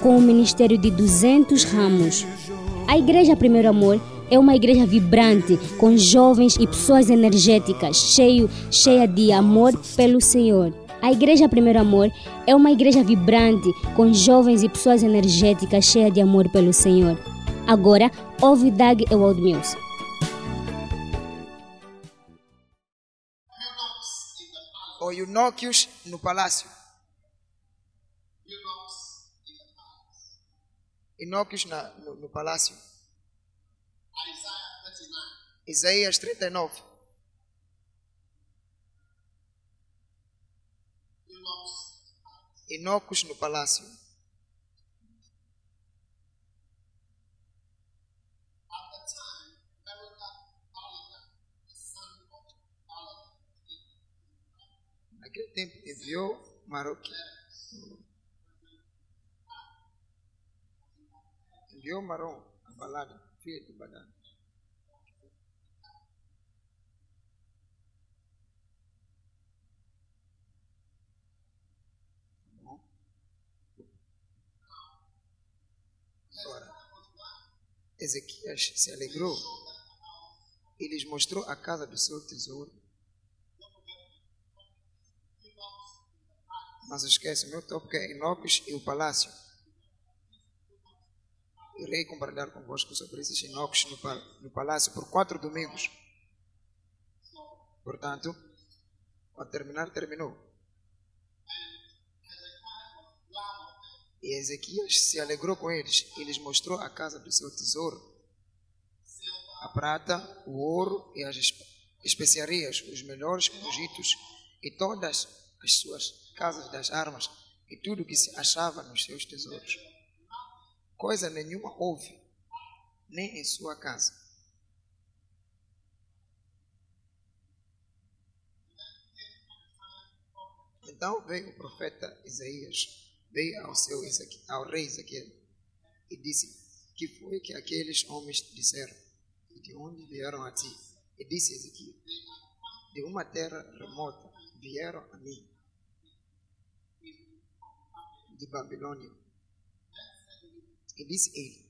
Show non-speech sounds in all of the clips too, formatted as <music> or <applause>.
com um ministério de 200 ramos. A Igreja Primeiro Amor é uma igreja vibrante, com jovens e pessoas energéticas, cheio, cheia de amor pelo Senhor. A Igreja Primeiro Amor é uma igreja vibrante, com jovens e pessoas energéticas, cheia de amor pelo Senhor. Agora, ouve Doug Ewald Mills. Ou Eunóquios no palácio. Inóquios na, no, no palácio. Isaías 39. Inocos no palácio. Naquele tempo enviou Maroque. Enviou Marom, a balada, filho de Badana. Agora, Ezequias se alegrou e lhes mostrou a casa do seu tesouro. Mas esquece, o meu tópico é Inocos e o palácio. Irei compartilhar convosco sobre esses Inocos no, palácio por quatro domingos. Portanto, quando terminar, terminou. E Ezequias se alegrou com eles e lhes mostrou a casa do seu tesouro, a prata, o ouro e as especiarias, os melhores produtos e todas as suas casas das armas e tudo que se achava nos seus tesouros. Coisa nenhuma houve, nem em sua casa. Então veio o profeta Isaías veio ao, seu ao rei Ezequiel e disse: Que foi que aqueles homens disseram? E de onde vieram a ti? E disse Ezequiel: De uma terra remota vieram a mim, de Babilônia. E disse ele: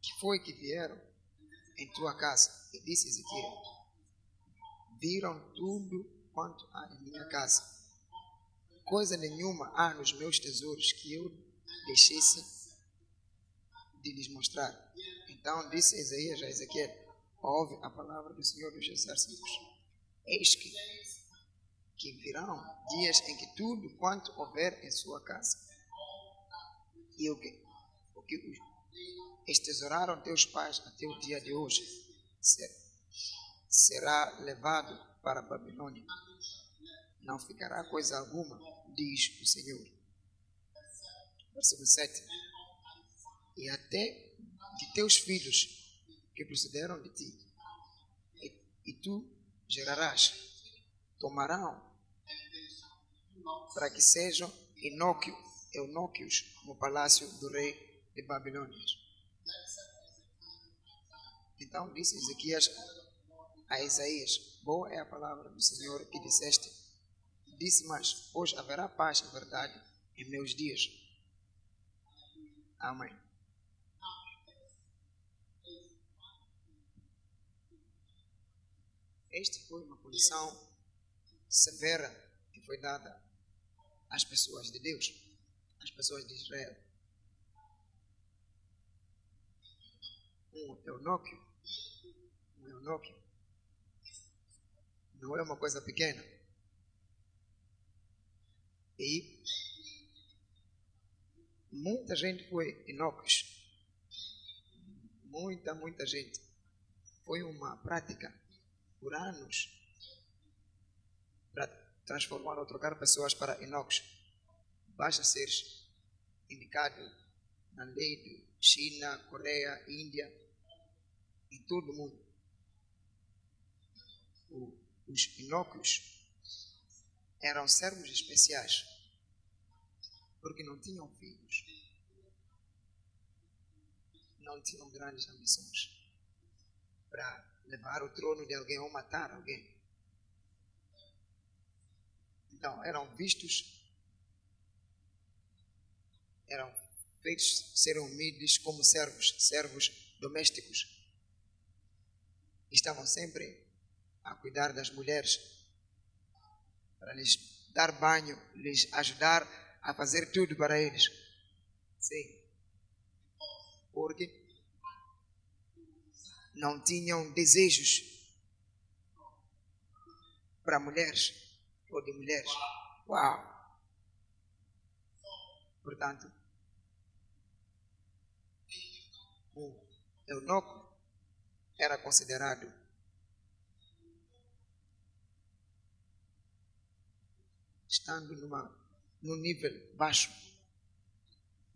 Que foi que vieram em tua casa? E disse Ezequiel: Viram tudo quanto há em minha casa coisa nenhuma há nos meus tesouros que eu deixesse de lhes mostrar. Então disse Isaías a Ezequiel: Ouve a palavra do Senhor dos Exércitos. Eis que, que virão dias em que tudo quanto houver em sua casa e o que, o que estesouraram teus pais até o dia de hoje será levado para a Babilônia não ficará coisa alguma, diz o Senhor. Versículo 7. E até de teus filhos que procederam de ti, e, e tu gerarás, tomarão para que sejam inóquio, eunóquios no palácio do rei de Babilônia. Então disse Ezequias a Isaías: Boa é a palavra do Senhor que disseste Disse mais: Hoje haverá paz e verdade em meus dias. Amém. Esta foi uma punição severa que foi dada às pessoas de Deus, às pessoas de Israel. Um eunóquio, um eunóquio, não é uma coisa pequena. E muita gente foi inócuos. Muita, muita gente. Foi uma prática por anos para transformar ou trocar pessoas para inócuos. Basta seres indicado na lei de China, Coreia, Índia, em todo o mundo. O, os inóculos eram servos especiais, porque não tinham filhos, não tinham grandes ambições para levar o trono de alguém ou matar alguém. Então, eram vistos, eram feitos serem humildes como servos, servos domésticos. Estavam sempre a cuidar das mulheres, para lhes dar banho, lhes ajudar a fazer tudo para eles. Sim. Porque não tinham desejos para mulheres ou de mulheres. Uau! Portanto, o eunuco era considerado estando numa, num nível baixo,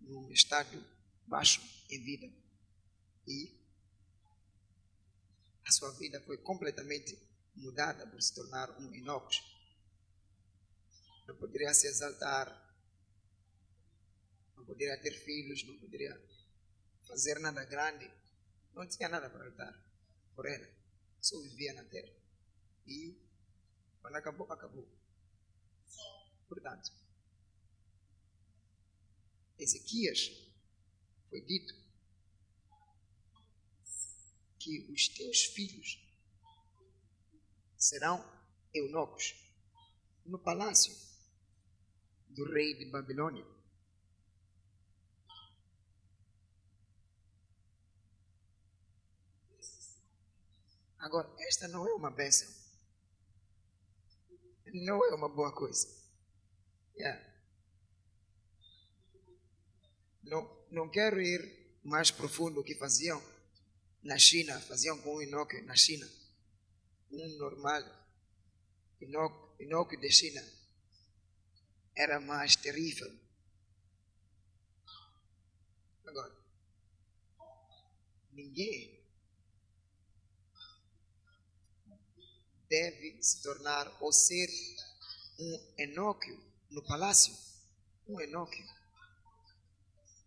num estado baixo em vida. E a sua vida foi completamente mudada por se tornar um inócuo não poderia se exaltar, não poderia ter filhos, não poderia fazer nada grande, não tinha nada para lutar por ela, só vivia na terra. E quando acabou, acabou. Portanto, Ezequias foi dito que os teus filhos serão eunucos no palácio do rei de Babilônia. Agora, esta não é uma bênção. Não é uma boa coisa. Yeah. Não, não quero ir mais profundo que faziam na China, faziam com o Enoque na China. Um normal Enoque de China era mais terrível. Agora, ninguém deve se tornar ou ser um enóquio no palácio. Um enóquio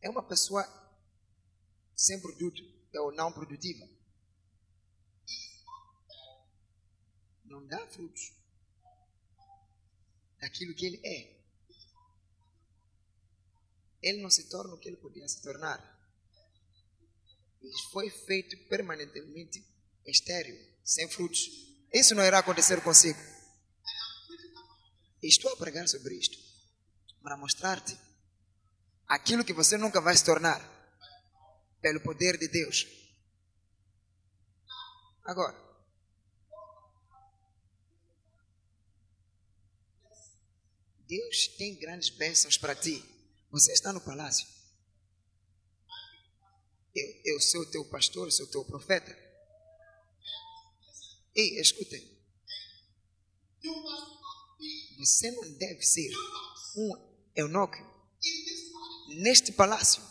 é uma pessoa sem produto ou não produtiva. Não dá frutos daquilo que ele é ele não se torna o que ele podia se tornar. Ele foi feito permanentemente estéreo, sem frutos. Isso não irá acontecer consigo. Estou a pregar sobre isto para mostrar-te aquilo que você nunca vai se tornar pelo poder de Deus. Agora, Deus tem grandes bênçãos para ti. Você está no palácio. Eu, eu sou teu pastor, sou teu profeta. Ei, escutem. Você não deve ser um eunuco neste palácio.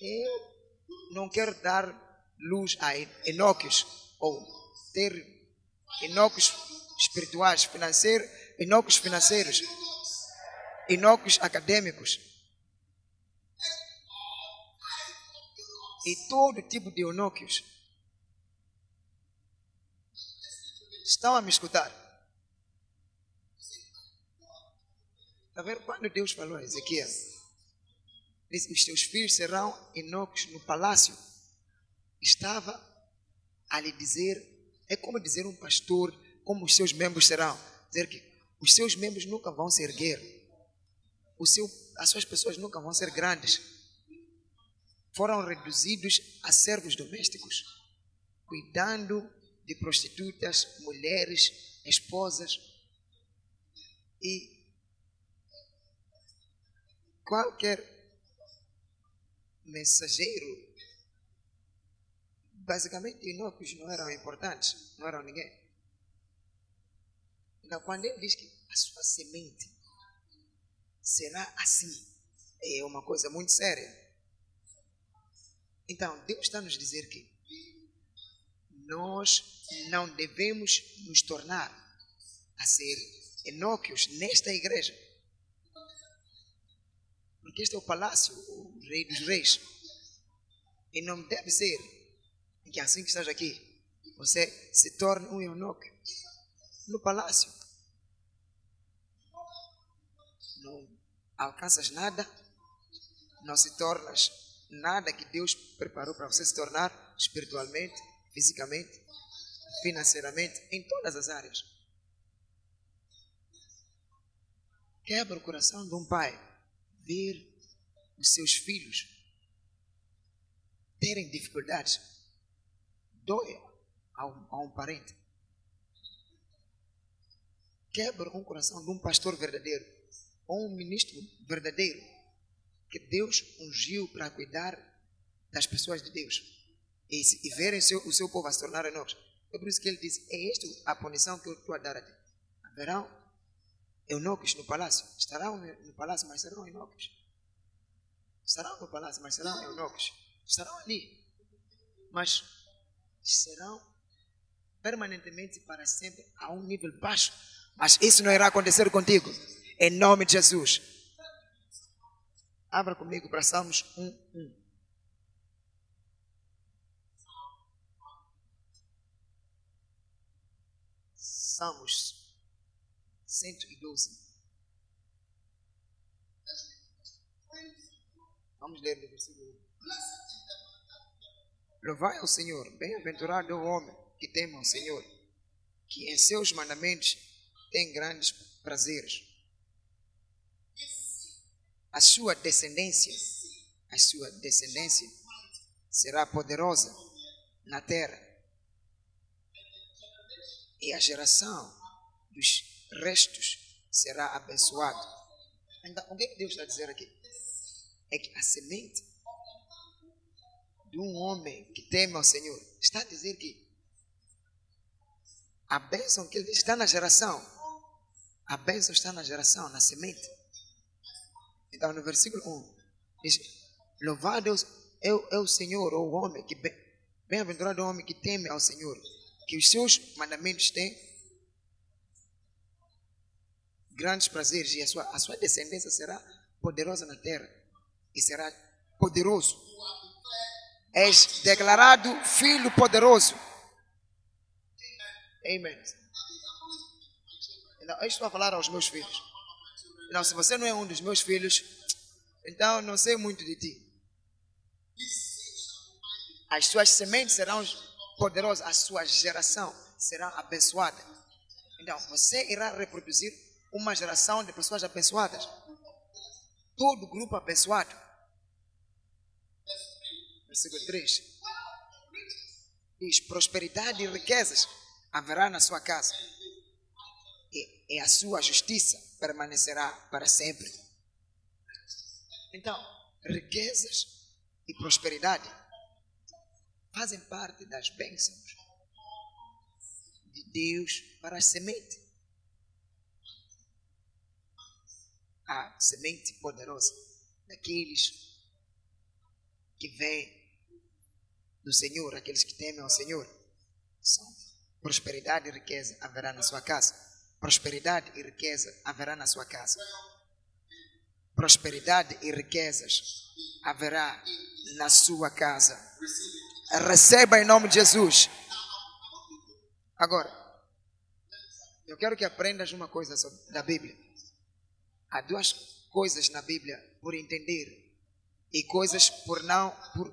Eu não quero dar luz a enóquios ou ter enóquios espirituais, financeiros inócuos financeiros, inócuos acadêmicos e todo tipo de inócuos. Estão a me escutar? Está vendo? Quando Deus falou a Ezequiel, disse: Os teus filhos serão inócuos no palácio. Estava a lhe dizer, é como dizer um pastor, como os seus membros serão. Dizer que os seus membros nunca vão se erguer. O seu, as suas pessoas nunca vão ser grandes. Foram reduzidos a servos domésticos, cuidando de prostitutas, mulheres, esposas. E qualquer mensageiro, basicamente, inócuos não eram importantes, não eram ninguém. Então, quando ele diz que a sua semente será assim. É uma coisa muito séria. Então, Deus está nos dizer que nós não devemos nos tornar a ser Enóquios nesta igreja. Porque este é o palácio, o rei dos reis. E não deve ser que assim que estás aqui, você se torne um Enóquio no palácio. Não alcanças nada, não se tornas nada que Deus preparou para você se tornar espiritualmente, fisicamente, financeiramente, em todas as áreas. Quebra o coração de um pai ver os seus filhos terem dificuldades. Dói a um, a um parente. Quebra um coração de um pastor verdadeiro ou um ministro verdadeiro que Deus ungiu para cuidar das pessoas de Deus e, e verem seu, o seu povo a se tornar nós. É por isso que ele diz: É esta a punição que eu estou a dar a ti. Haverão eunucos no palácio. Estarão no palácio, mas serão eunucos. Estarão no palácio, mas serão eunucos. Estarão ali, mas serão permanentemente para sempre a um nível baixo. Mas isso não irá acontecer contigo. Em nome de Jesus. Abra comigo para Salmos 1, 1. Salmos 112. Vamos ler no versículo 1. Louvai ao Senhor, bem-aventurado é o homem que teme ao Senhor, que em seus mandamentos tem grandes prazeres a sua descendência, a sua descendência será poderosa na terra. E a geração dos restos será abençoada. Então, o que Deus está a dizer aqui? É que a semente de um homem que teme ao Senhor está a dizer que a bênção que ele está na geração, a bênção está na geração, na semente. Então, no versículo 1, diz: Louvado é o, é o Senhor, ou o homem, que bem-aventurado é o homem que teme ao Senhor, que os seus mandamentos têm grandes prazeres e a sua, a sua descendência será poderosa na terra e será poderoso. És declarado filho poderoso. Amém. Eu estou a falar aos meus filhos. Não, se você não é um dos meus filhos, então não sei muito de ti. As suas sementes serão poderosas, a sua geração será abençoada. Então, você irá reproduzir uma geração de pessoas abençoadas. Todo grupo abençoado. Versículo 3. Diz: prosperidade e riquezas haverá na sua casa, e, e a sua justiça permanecerá para sempre. Então, riquezas e prosperidade fazem parte das bênçãos de Deus para a semente. A semente poderosa daqueles que vêm do Senhor, aqueles que temem ao Senhor. São prosperidade e riqueza haverá na sua casa prosperidade e riqueza haverá na sua casa. Prosperidade e riquezas haverá na sua casa. Receba em nome de Jesus. Agora, eu quero que aprendas uma coisa da Bíblia. Há duas coisas na Bíblia por entender e coisas por não por,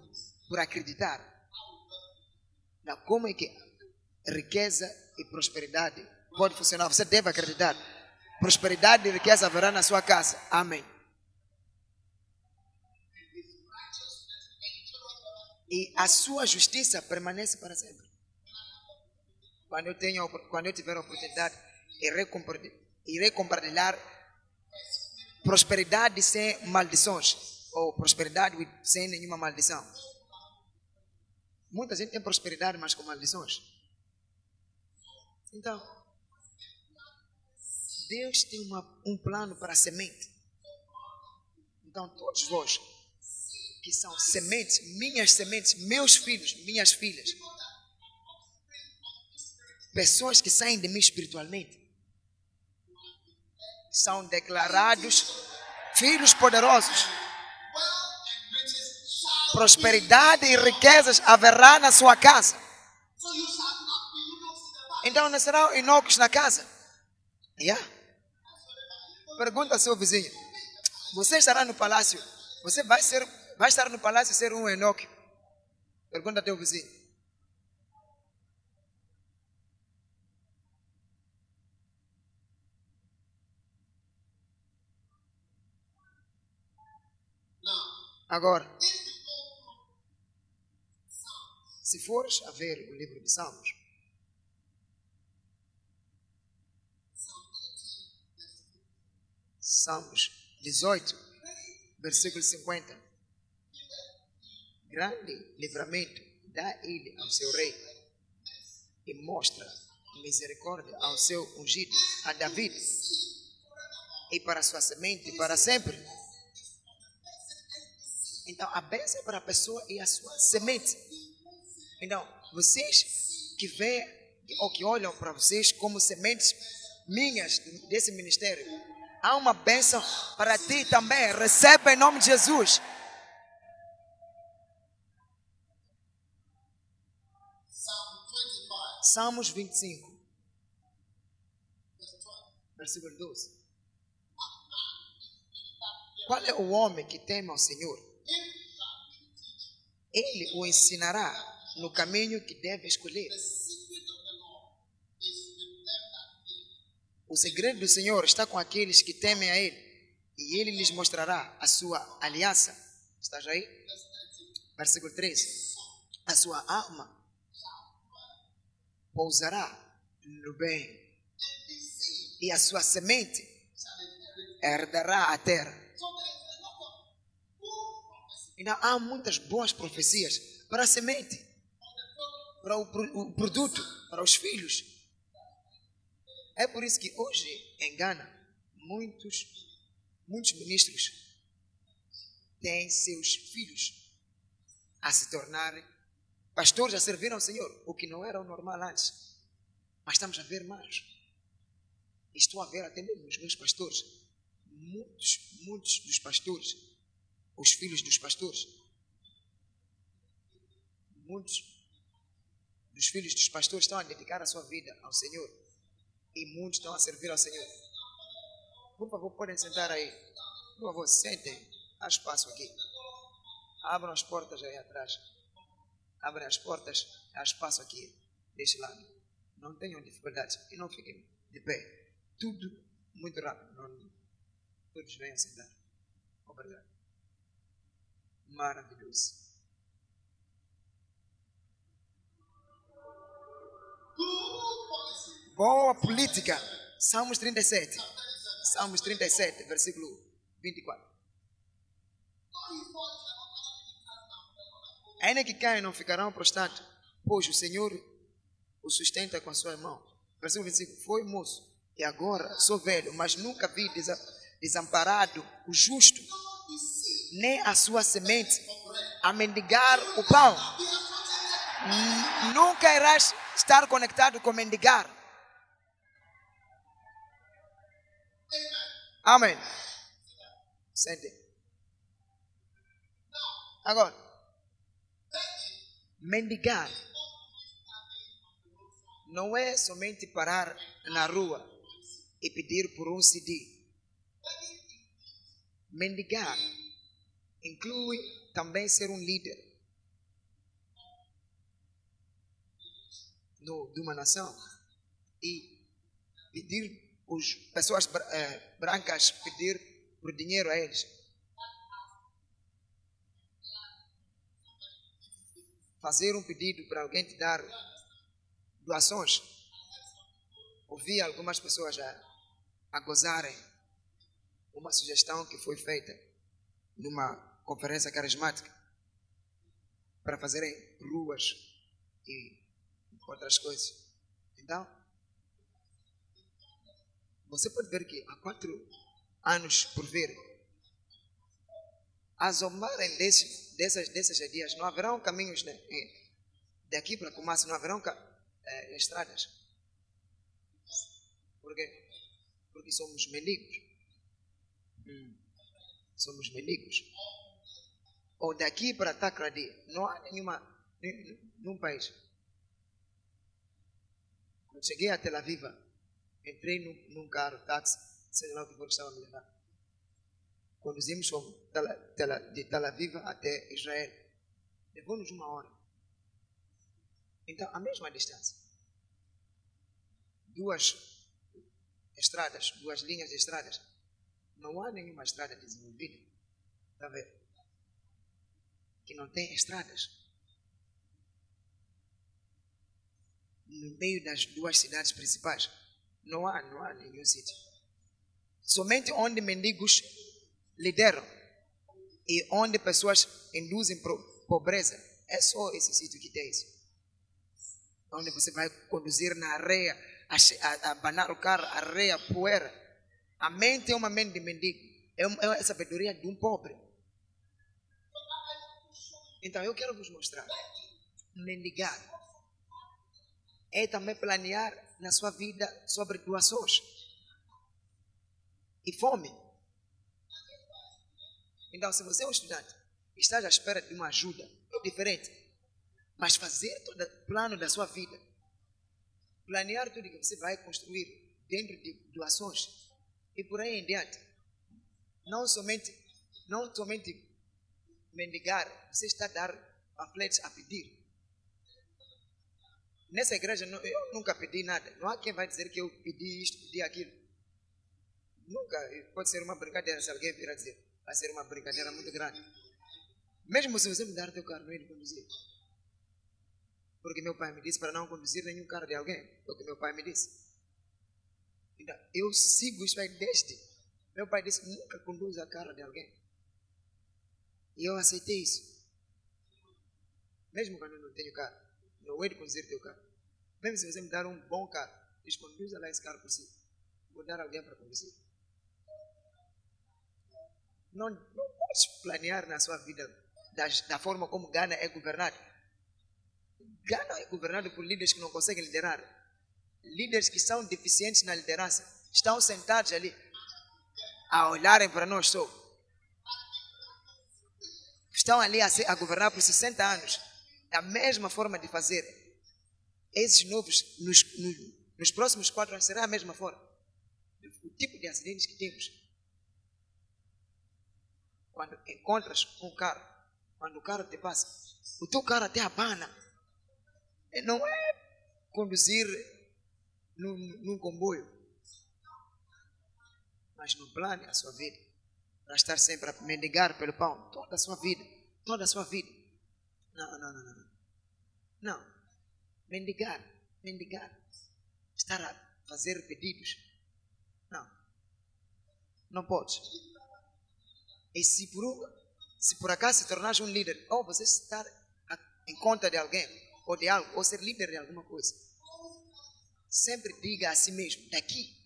por acreditar. Como é que riqueza e prosperidade pode funcionar. Você deve acreditar. Prosperidade e riqueza haverá na sua casa. Amém. E a sua justiça permanece para sempre. Quando eu, tenho, quando eu tiver a oportunidade, irei compartilhar, prosperidade sem maldições. Ou prosperidade sem nenhuma maldição. Muita gente tem prosperidade, mas com maldições. Então, Deus tem uma, um plano para a semente. Então, todos vós que são sementes, minhas sementes, meus filhos, minhas filhas, pessoas que saem de mim espiritualmente, são declarados filhos poderosos. Prosperidade e riquezas haverá na sua casa. Então não serão inocos na casa. Yeah. Pergunta ao seu vizinho: Você estará no palácio? Você vai, ser, vai estar no palácio ser um Enoque? Pergunta ao teu vizinho. Agora, se fores a ver o livro de Salmos, Salmos 18, versículo 50. Grande livramento dá ele ao seu rei e mostra misericórdia ao seu ungido, a David, e para sua semente para sempre. Então, a bênção é para a pessoa e a sua semente. Então, vocês que veem ou que olham para vocês como sementes minhas desse ministério, há uma bênção para ti também. Receba em nome de Jesus. Salmos 25, versículo 12. Qual é o homem que teme ao Senhor? Ele o ensinará no caminho que deve escolher. O segredo do Senhor está com aqueles que temem a Ele, e Ele lhes mostrará a sua aliança. Estás aí? Versículo 13. A sua alma pousará no bem, e a sua semente herdará a terra. Então, há muitas boas profecias para a semente, para o, o produto, para os filhos. É por isso que hoje em Gana, muitos, muitos ministros têm seus filhos a se tornarem pastores, a servir ao Senhor, o que não era o normal antes. Mas estamos a ver mais. Estou a ver até mesmo os meus pastores. Muitos, muitos dos pastores, os filhos dos pastores, muitos dos filhos dos pastores estão a dedicar a sua vida ao Senhor e muitos estão a servir ao Senhor. Por favor, podem sentar aí. Por favor, sentem. Há espaço aqui. Abram as portas aí atrás. Abrem as portas. Há espaço aqui, deste lado. Não tenham dificuldades e não fiquem de pé. Tudo muito rápido. Não, todos venham sentar. Obrigado. Maravilhoso. Boa política. Salmos 37. Salmos 37, versículo 24. Ainda que caia, não ficarão prostrados, pois o Senhor o sustenta com a sua mão. Versículo 25. Foi moço, e agora sou velho, mas nunca vi desamparado o justo, nem a sua semente a mendigar o pão. Nunca irás estar conectado com mendigar. Amém. Sente. Agora, mendigar não é somente parar na rua e pedir por um CD. Mendigar inclui também ser um líder no, de uma nação e pedir as pessoas eh, brancas pedir por dinheiro a eles. Fazer um pedido para alguém te dar doações. Ouvi algumas pessoas a, a gozarem uma sugestão que foi feita numa conferência carismática para fazerem ruas e outras coisas. Então, você pode ver que há quatro anos por vir, a zombarem desses, dessas, dessas dias, não haverão caminhos né, eh, daqui para Kumasi, não haverão eh, estradas. Por quê? Porque somos mendigos. Hum. Somos mendigos. Ou daqui para Takradi, não há nenhuma, nenhum país. Quando cheguei a Tel Aviv, entrei num, num carro, táxi, sei lá o que for que estava me levando. Conduzimos de Tel Aviv até Israel. Levou-nos uma hora. Então, a mesma distância. Duas estradas, duas linhas de estradas. Não há nenhuma estrada desenvolvida. Está vendo? Que não tem estradas. No meio das duas cidades principais. Não há, não há nenhum sítio. Somente onde mendigos lideram e onde pessoas induzem pobreza. É só esse sítio que tem isso. Onde você vai conduzir na areia, abanar o carro, areia, poeira. A mente é uma mente de mendigo. É, é a sabedoria de um pobre. Então eu quero vos mostrar. Mendigar é também planear na sua vida sobre doações e fome. Então, se você é um estudante, está à espera de uma ajuda, é diferente. Mas fazer todo o plano da sua vida, planear tudo que você vai construir dentro de doações e por aí em diante. Não somente, não somente mendigar, você está a dar panfletos a pedir. Nessa igreja eu nunca pedi nada. Não há quem vai dizer que eu pedi isto, pedi aquilo. Nunca. Pode ser uma brincadeira se alguém vir a dizer vai ser uma brincadeira muito grande. Mesmo se você me dar teu carro, não ele conduzir. Porque meu pai me disse para não conduzir nenhum carro de alguém. Foi o que meu pai me disse. Então, eu sigo isso aí desde. Meu pai disse: nunca conduza carro de alguém. E eu aceitei isso. Mesmo quando eu não tenho carro, não vou conduzir teu carro. Mesmo se você me dar um bom carro, diz: conduza lá esse carro por si. Vou dar alguém para conduzir. Não, não podes planear na sua vida da, da forma como Gana é governado. Gana é governado por líderes que não conseguem liderar. Líderes que são deficientes na liderança. Estão sentados ali a olharem para nós só. Estão ali a, a governar por 60 anos. É a mesma forma de fazer. Esses novos, nos, nos, nos próximos quatro anos, será a mesma forma. O tipo de acidentes que temos quando encontras um carro, quando o carro te passa, o teu carro até abana. Não é conduzir num, num comboio, mas no plano a sua vida, para estar sempre a mendigar pelo pão, toda a sua vida, toda a sua vida. Não, não, não, não. Não. Mendigar, mendigar, estar a fazer pedidos. Não. Não pode. E se por, se por acaso se tornares um líder, ou você estar em conta de alguém, ou de algo, ou ser líder de alguma coisa, sempre diga a si mesmo: daqui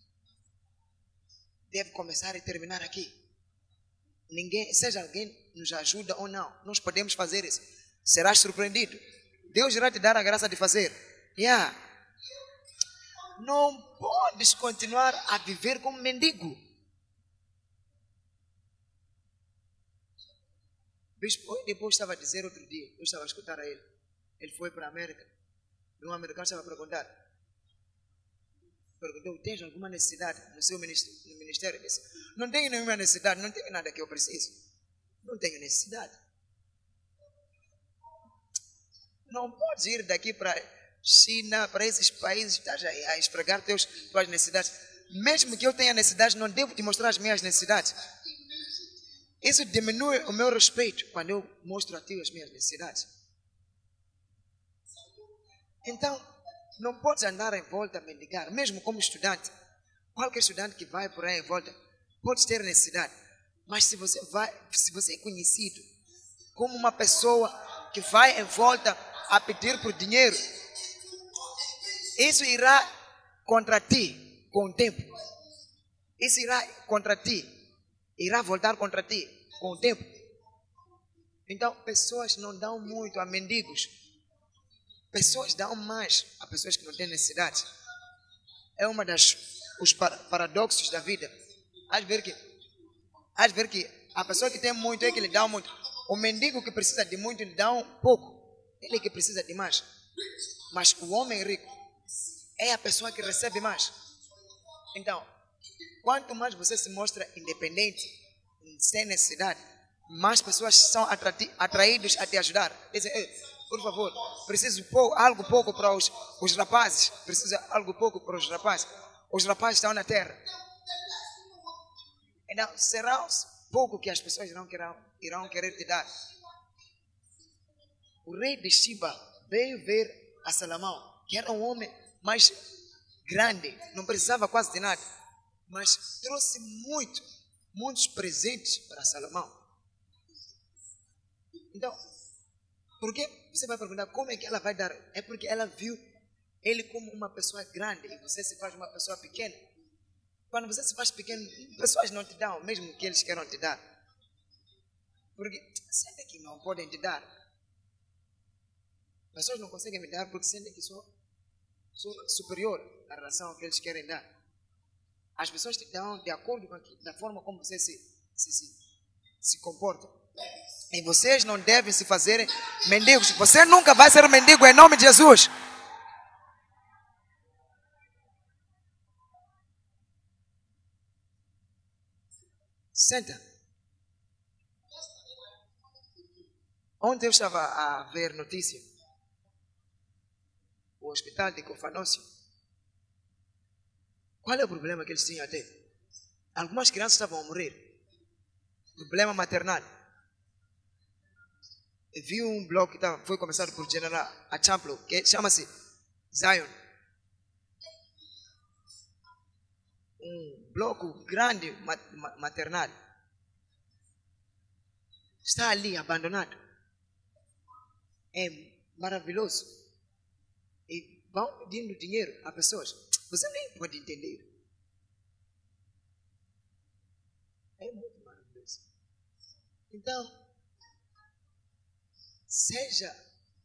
deve começar e terminar aqui. Ninguém, seja alguém nos ajuda ou não, nós podemos fazer isso. Serás surpreendido. Deus irá te dar a graça de fazer. Yeah. Não podes continuar a viver como mendigo. Bispo, depois estava a dizer outro dia, eu estava a escutar a ele. Ele foi para a América. E um americano estava a perguntar. Perguntou: Tens alguma necessidade no seu ministério? No ministério? Disse, não tenho nenhuma necessidade, não tenho nada que eu preciso. Não tenho necessidade. Não podes ir daqui para China, para esses países, estás a esfregar teus, tuas necessidades. Mesmo que eu tenha necessidade, não devo te mostrar as minhas necessidades. Isso diminui o meu respeito quando eu mostro a ti as minhas necessidades. Então, não podes andar em volta a mendigar, mesmo como estudante. Qualquer estudante que vai por aí em volta pode ter necessidade. Mas se você vai, se você é conhecido como uma pessoa que vai em volta a pedir por dinheiro, isso irá contra ti com o tempo. Isso irá contra ti, irá voltar contra ti com o tempo. Então, pessoas não dão muito a mendigos. Pessoas dão mais a pessoas que não têm necessidade. É uma das os paradoxos da vida. Às vezes que, às vezes que a pessoa que tem muito é que lhe dá muito. O mendigo que precisa de muito lhe dá um pouco. Ele que precisa de mais. Mas o homem rico é a pessoa que recebe mais. Então, quanto mais você se mostra independente, sem necessidade, mais pessoas são atraídas a te ajudar. Dizem, por favor, preciso algo pouco para os, os rapazes. Preciso algo pouco para os rapazes. Os rapazes estão na terra. Então, será pouco que as pessoas irão, querão, irão querer te dar. O rei de Shiba veio ver a Salomão, que era um homem mais grande, não precisava quase de nada, mas trouxe muito, muitos presentes para Salomão. Então, porque você vai perguntar como é que ela vai dar? É porque ela viu ele como uma pessoa grande e você se faz uma pessoa pequena. Quando você se faz pequeno, pessoas não te dão, mesmo que eles queiram te dar. Porque sentem que não podem te dar. Pessoas não conseguem me dar porque sentem que sou, sou superior à relação que eles querem dar. As pessoas te dão de acordo com a, forma como você se, se, se, se comporta. E vocês não devem se fazer mendigos. Você nunca vai ser mendigo em nome de Jesus. Senta. Ontem eu estava a ver notícia. O hospital de Cofanócio. Qual é o problema que eles tinham até? Algumas crianças estavam a morrer. Problema maternal vi um blog que foi começado por General Achamplo, que chama-se Zion. Um bloco grande maternal. Está ali abandonado. É maravilhoso. Vão pedindo dinheiro a pessoas. Você nem pode entender. É muito maravilhoso. Então, seja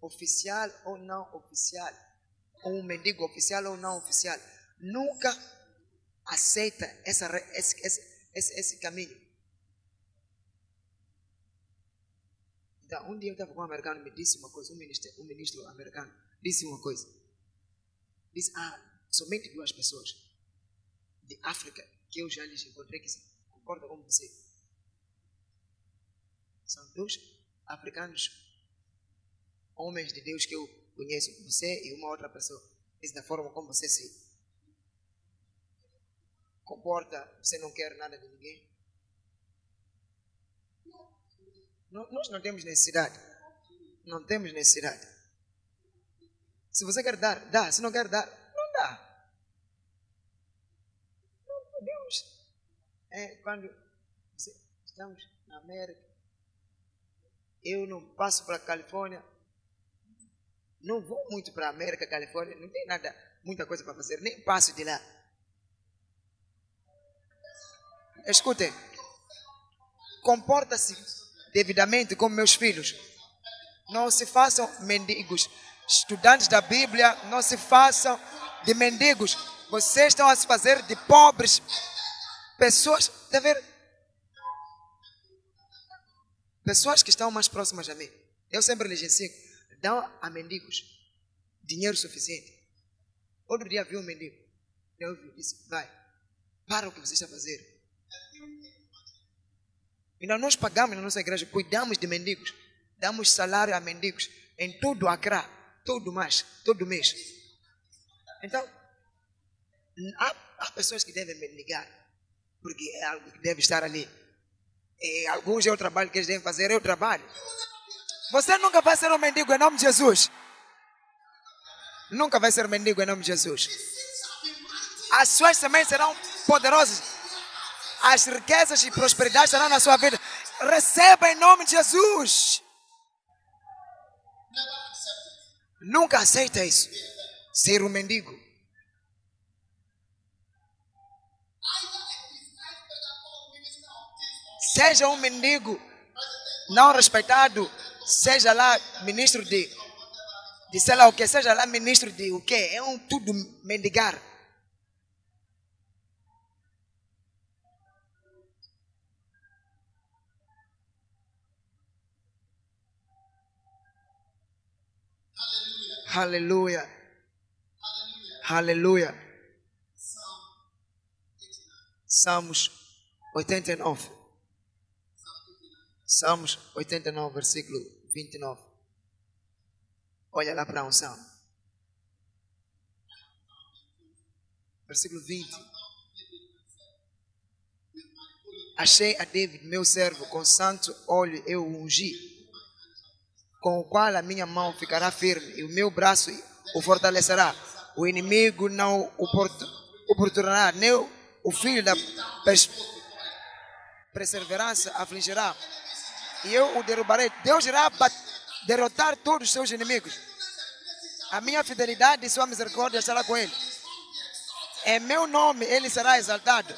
oficial ou não oficial, ou um mendigo oficial ou não oficial, nunca aceita essa, esse, esse, esse, esse caminho. Então, um dia eu estava com um americano me disse uma coisa, um ministro, um ministro americano disse uma coisa. Disse, ah, somente duas pessoas de África que eu já lhes encontrei que concordam com você. São dois africanos homens de Deus que eu conheço, você e uma outra pessoa. Isso da forma como você se comporta, você não quer nada de ninguém. Nós não temos necessidade. Não temos necessidade. Se você quer dar, dá. Se não quer dar, não dá. Não podemos. É, quando estamos na América, eu não passo para a Califórnia, não vou muito para a América, Califórnia, não tem nada, muita coisa para fazer, nem passo de lá. Escutem, comporta-se devidamente como meus filhos. Não se façam mendigos. Estudantes da Bíblia, não se façam de mendigos. Vocês estão a se fazer de pobres. Pessoas, tá ver? Pessoas que estão mais próximas a mim. Eu sempre lhes ensino dão a mendigos dinheiro suficiente. Outro dia vi um mendigo. Eu disse, vai, para o que você está fazendo. Então nós pagamos na nossa igreja, cuidamos de mendigos, damos salário a mendigos em todo o Acre, todo mais, todo mês. Então, há, há pessoas que devem mendigar, porque é algo que deve estar ali. E alguns é o trabalho que eles devem fazer, é o trabalho. Você nunca vai ser um mendigo em nome de Jesus. Nunca vai ser um mendigo em nome de Jesus. As suas sementes serão poderosas. As riquezas e prosperidade serão na sua vida. Receba em nome de Jesus. Nunca aceita isso. Ser um mendigo. Seja um mendigo não respeitado, seja lá ministro de, de sei lá o que, seja lá ministro de o que, é um tudo mendigar. Aleluia. Aleluia. Salmos 89. Salmos 89, versículo 29. Olha lá para a unção. Versículo 20. Achei a David, meu servo, com santo óleo eu ungi com o qual a minha mão ficará firme e o meu braço o fortalecerá. O inimigo não o oportunará, nem o filho da perseverança afligirá. E eu o derrubarei. Deus irá derrotar todos os seus inimigos. A minha fidelidade e sua misericórdia estará com ele. Em meu nome ele será exaltado.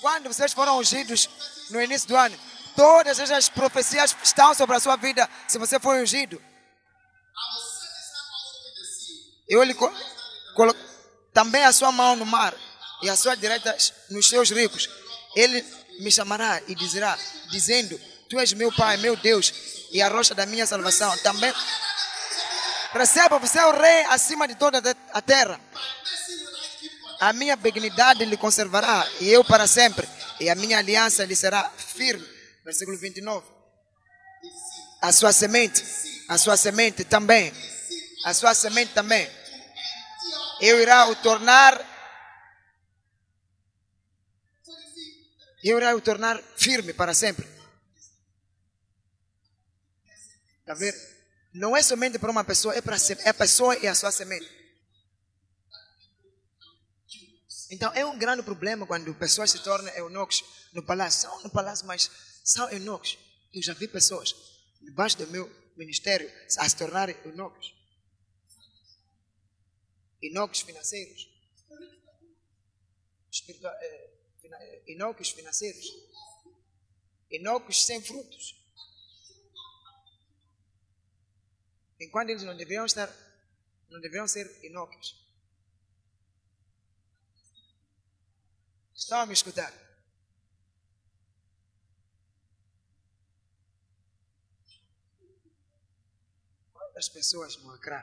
Quando vocês foram ungidos no início do ano, Todas essas profecias estão sobre a sua vida se você for ungido. Eu lhe também a sua mão no mar e a sua direita nos seus ricos. Ele me chamará e dizerá, dizendo: Tu és meu Pai, meu Deus e a rocha da minha salvação. Também receba, você é o rei acima de toda a terra. A minha benignidade lhe conservará e eu para sempre, e a minha aliança lhe será firme versículo 29. A sua semente, a sua semente também, a sua semente também. Eu irá o tornar, eu irá o tornar firme para sempre. Está ver? Não é somente para uma pessoa, é para é a pessoa e a sua semente. Então é um grande problema quando pessoas se tornam eunucos no palácio. São no palácio, mas são eunucos. Eu já vi pessoas debaixo do meu ministério a se tornarem eunucos. Eunucos financeiros. Espiritual, é, eunucos financeiros. Eunucos sem frutos. Enquanto eles não deveriam estar, não deveriam ser eunucos. Estão a me escutar? Quantas pessoas no Acre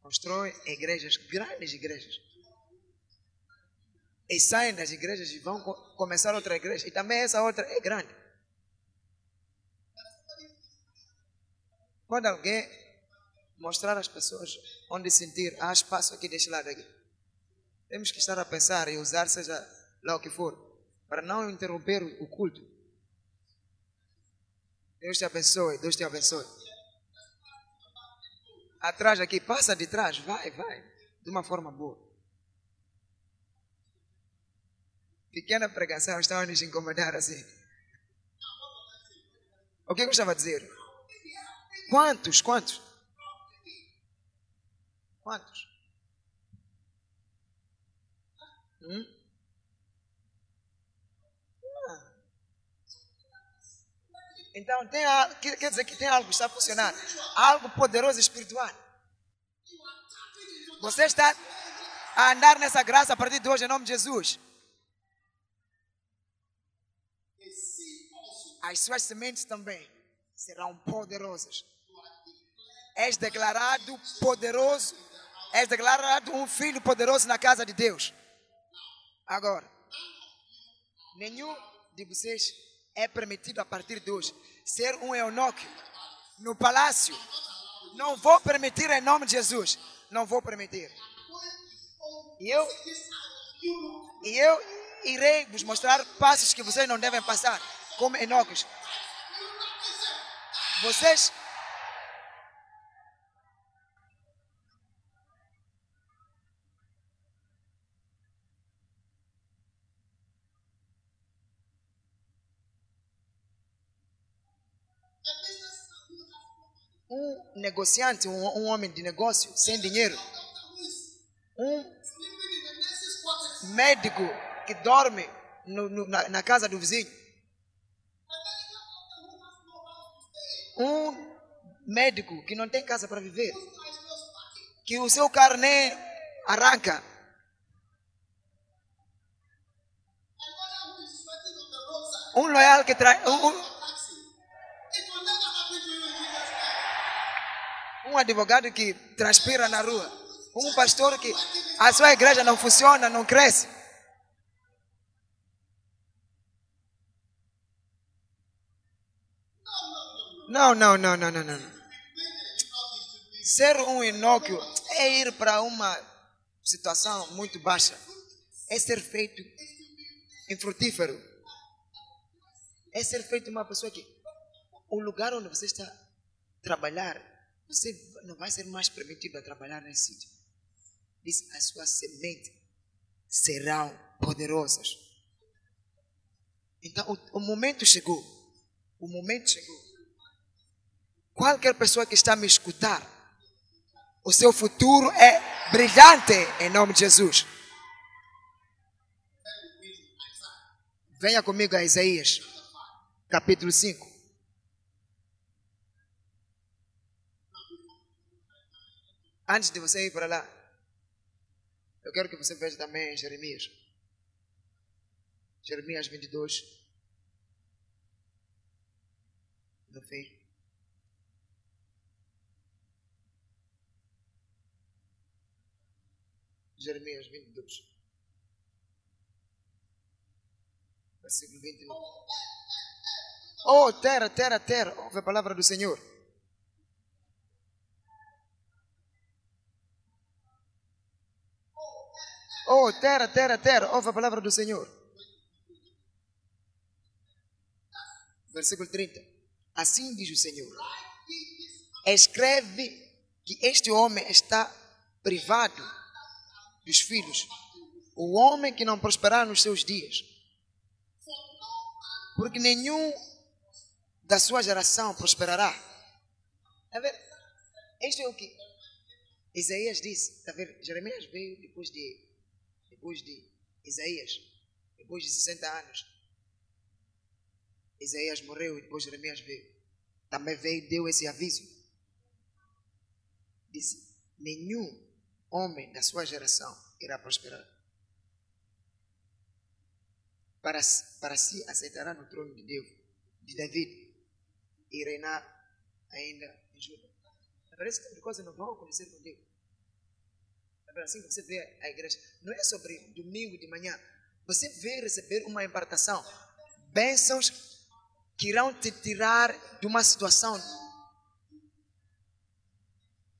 constroem igrejas, grandes igrejas, e saem das igrejas e vão começar outra igreja, e também essa outra é grande. Quando alguém mostrar às pessoas onde sentir, há espaço aqui deste lado aqui. Temos que estar a pensar e usar, seja lá o que for, para não interromper o culto. Deus te abençoe, Deus te abençoe atrás aqui, passa de trás, vai, vai, de uma forma boa. Pequena pregação estava nos incomodar assim. O que eu estava a dizer? Quantos, quantos? Quantos? Hum? Então, tem, quer dizer que tem algo que está funcionando. Algo poderoso espiritual. Você está a andar nessa graça a partir de hoje, em nome de Jesus. As suas sementes também serão poderosas. És declarado poderoso. És declarado um filho poderoso na casa de Deus. Agora, nenhum de vocês é permitido a partir de hoje ser um eunuco no palácio. Não vou permitir em nome de Jesus. Não vou permitir. E eu, e eu irei vos mostrar passos que vocês não devem passar como eunucos. Vocês um negociante, um, um homem de negócio sem dinheiro, um médico que dorme no, no, na, na, casa do vizinho, Um médico que não tem casa para viver. Que o seu carro nem arranca. Um loyal que traz. Um, um, um advogado que transpira na rua. Um pastor que a sua igreja não funciona, não cresce. Não, não, não, não, não, não. Ser um inócuo é ir para uma situação muito baixa. É ser feito infrutífero. É ser feito uma pessoa que o lugar onde você está trabalhar, você não vai ser mais permitido a trabalhar nesse sítio. Diz, as suas sementes serão poderosas. Então, o, o momento chegou. O momento chegou. Qualquer pessoa que está a me escutar, o seu futuro é brilhante em nome de Jesus. Venha comigo a Isaías, capítulo 5. Antes de você ir para lá, eu quero que você veja também Jeremias. Jeremias 22. No fim. Jeremias 22. Versículo 21. Oh, terra, terra, terra, ouve a palavra do Senhor. Oh, terra, terra, terra, ouve a palavra do Senhor. Versículo 30. Assim diz o Senhor: Escreve que este homem está privado dos filhos. O homem que não prosperar nos seus dias. Porque nenhum da sua geração prosperará. Está ver? Isto é o que Isaías disse. Está ver? Jeremias veio depois de, depois de Isaías, depois de 60 anos. Isaías morreu e depois Jeremias veio. Também veio e deu esse aviso. Disse: Nenhum homem da sua geração irá prosperar. Para, para si aceitará no trono de Deus, de David, e reinar ainda em Judá. Parece que coisas não vão acontecer contigo. Assim você vê a igreja. Não é sobre domingo de manhã. Você vê receber uma impartação. Bênçãos que irão te tirar de uma situação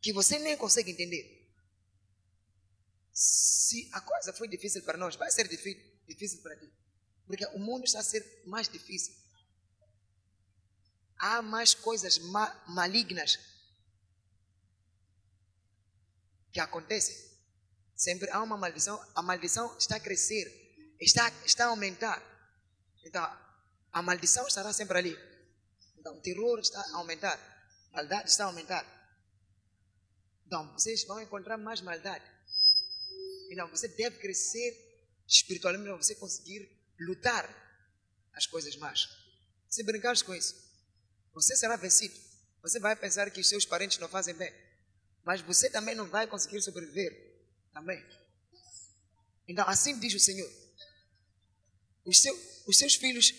que você nem consegue entender. Se a coisa foi difícil para nós, vai ser difícil para ti. Porque o mundo está a ser mais difícil. Há mais coisas ma malignas que acontecem. Sempre há uma maldição. A maldição está a crescer, está, está a aumentar. Então, a maldição estará sempre ali. Então, o terror está a aumentar, a maldade está a aumentar. Então, vocês vão encontrar mais maldade. Então você deve crescer espiritualmente para você conseguir lutar as coisas más. Se brincares com isso, você será vencido. Você vai pensar que os seus parentes não fazem bem, mas você também não vai conseguir sobreviver também. Então, assim diz o Senhor: os, seu, os seus filhos,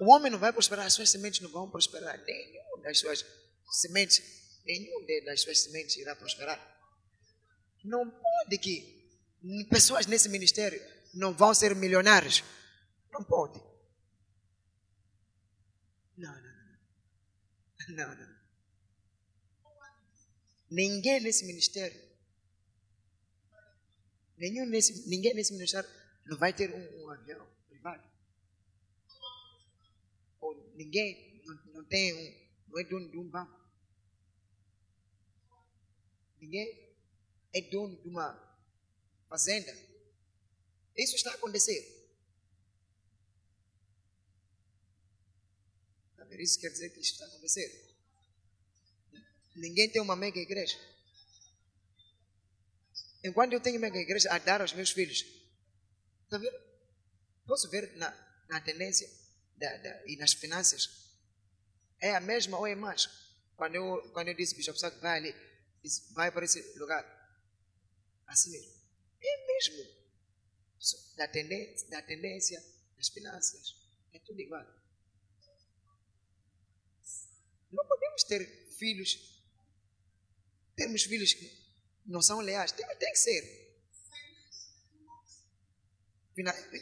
o homem não vai prosperar, as suas sementes não vão prosperar, nenhum das suas sementes, nenhum das suas sementes irá prosperar. Não pode que pessoas nesse ministério não vão ser milionários. Não pode. Não, não, não. Não, não. Ninguém nesse ministério, nenhum nesse, ninguém nesse ministério não vai ter um, um avião privado. Ou ninguém não, não tem um, não é dono de um banco. Ninguém é dono de uma fazenda. Isso está a acontecer. Isso quer dizer que isso está a acontecer. Ninguém tem uma mega igreja. Enquanto eu tenho mega igreja a dar aos meus filhos, está vendo? Posso ver na, na tendência da, da, e nas finanças. É a mesma ou é mais? Quando eu, quando eu disse, Bishop Sack, vai ali, disse, vai para esse lugar. Assim mesmo. É mesmo. Da tendência, da tendência, das finanças. É tudo igual. Não podemos ter filhos, termos filhos que não são leais. Tem, tem que ser.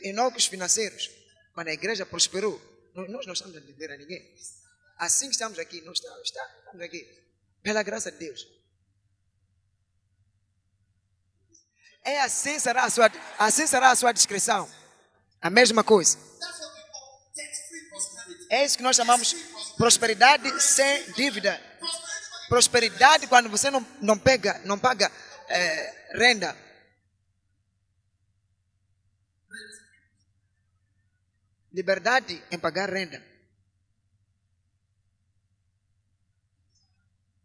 Enocos financeiros. Quando a igreja prosperou, nós não estamos a dizer a ninguém. Assim que estamos aqui, nós estamos, estamos aqui. Pela graça de Deus. É assim será a sua, assim será a sua discrição. A mesma coisa. É isso que nós chamamos prosperidade sem dívida. Prosperidade quando você não, não pega, não paga é, renda. Liberdade em pagar renda.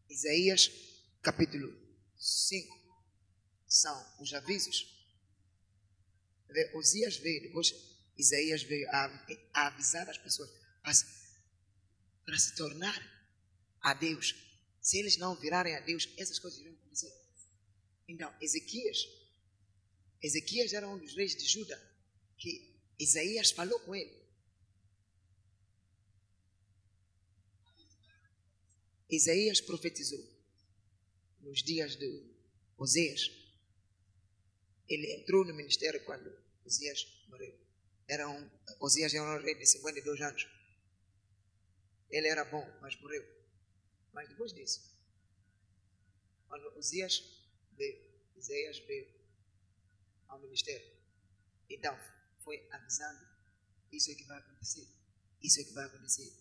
Isaías capítulo 5 são os avisos. Osias veio, depois Isaías veio a, a avisar as pessoas para, se tornar a Deus. Se eles não virarem a Deus, essas coisas vão acontecer. Então, Ezequias, Ezequias era um dos reis de Judá, que Isaías falou com ele. Isaías profetizou nos dias de Oseias. Ele entrou no ministério quando Oseias morreu. Era um, Oseias era um rei de 52 anos. Ele era bom, mas morreu. Mas depois disso, quando Oseias veio, Isaías veio ao ministério. Então, foi avisando: isso é que vai acontecer. Isso é que vai acontecer.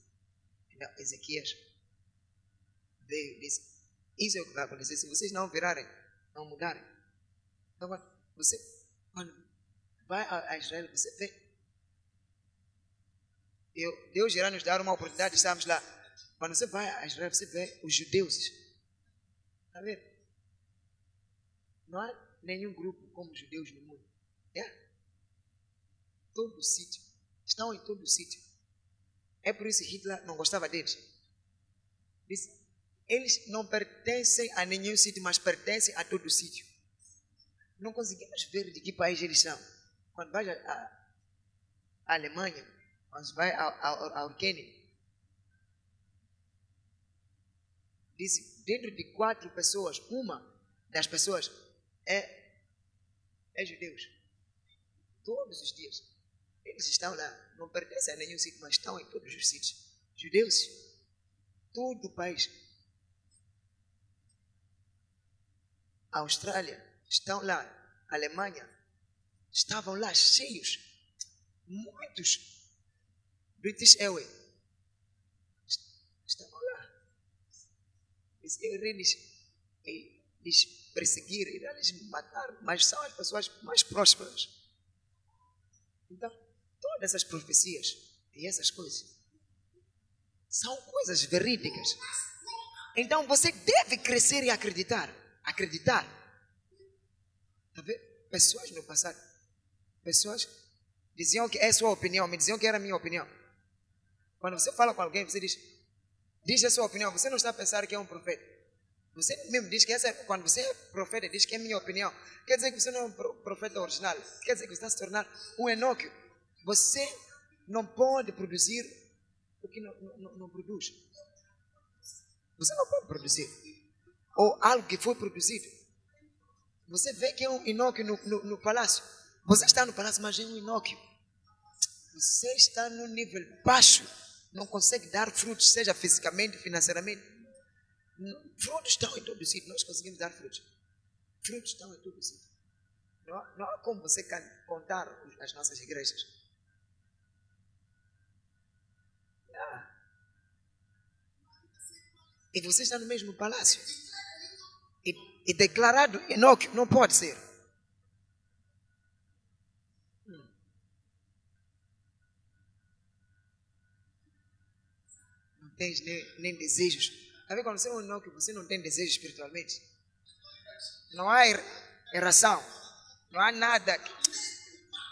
Então, Ezequias veio e disse: Isso é o que vai acontecer se vocês não virarem, não mudarem. Então, você, quando vai a Israel, você vê. Eu, Deus irá nos dar uma oportunidade de estarmos lá. Quando você vai a Israel, você vê os judeus. Está vendo? Não há nenhum grupo como os judeus no mundo. É? Todo sítio. Estão em todo sítio. É por isso que Hitler não gostava deles. Disse, eles não pertencem a nenhum sítio, mas pertencem a todo sítio. Não conseguimos ver de que país eles são. Quando vai à Alemanha, quando vai ao Quênia, diz dentro de quatro pessoas, uma das pessoas é, é judeus. Todos os dias. Eles estão lá, não pertencem a nenhum sítio, mas estão em todos os sítios. Judeus, todo o país Austrália, estão lá, Alemanha, estavam lá cheios, muitos. British Airways, estavam lá. Eles, eles, eles perseguiram, eles mataram, mas são as pessoas mais prósperas. Então, todas essas profecias e essas coisas são coisas verídicas. Então você deve crescer e acreditar acreditar. Tá vendo? Pessoas no passado, pessoas diziam que é sua opinião, me diziam que era minha opinião. Quando você fala com alguém, você diz, diz a sua opinião, você não está a pensar que é um profeta. Você mesmo diz que essa, quando você é profeta, diz que é minha opinião. Quer dizer que você não é um profeta original. Quer dizer que você está se tornando um Enóquio. Você não pode produzir o que não, não, não produz. Você não pode produzir ou algo que foi produzido. Você vê que é um inóquio no, no, no palácio. Você está no palácio, mas é um inóquio. Você está num nível baixo, não consegue dar frutos, seja fisicamente, financeiramente. Frutos estão em todo sítio, nós conseguimos dar frutos. Frutos estão em todo sítio. Não, não há como você contar as nossas igrejas. Ah. E você está no mesmo palácio e, e declarado Enoque, não pode ser. Não tens nem, nem desejos. Está vendo quando você é um Enoque, você não tem desejo espiritualmente? Não há er, eração. Não há nada.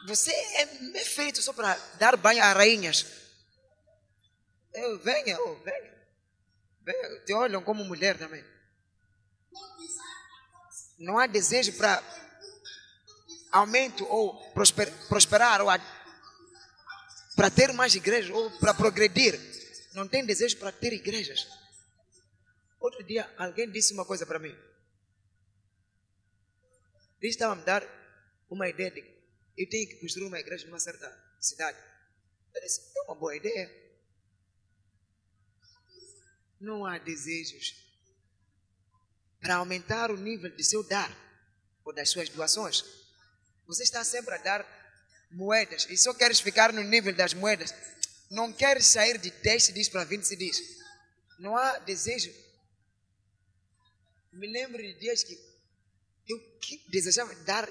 Você é, feito só para dar banho a rainhas. Eu, venha, oh, venha. Te olham como mulher também. Não há desejo para aumento ou prosper, prosperar ou para ter mais igrejas ou para progredir. Não tem desejo para ter igrejas. Outro dia alguém disse uma coisa para mim. Ele estava a me dar uma ideia de eu tenho que construir uma igreja numa certa cidade. Eu disse, é uma boa ideia. Não há desejos para aumentar o nível de seu dar ou das suas doações. Você está sempre a dar moedas e só queres ficar no nível das moedas. Não queres sair de 10 CDs para 20 CDs. Não há desejo. Me lembro de dias que eu desejava dar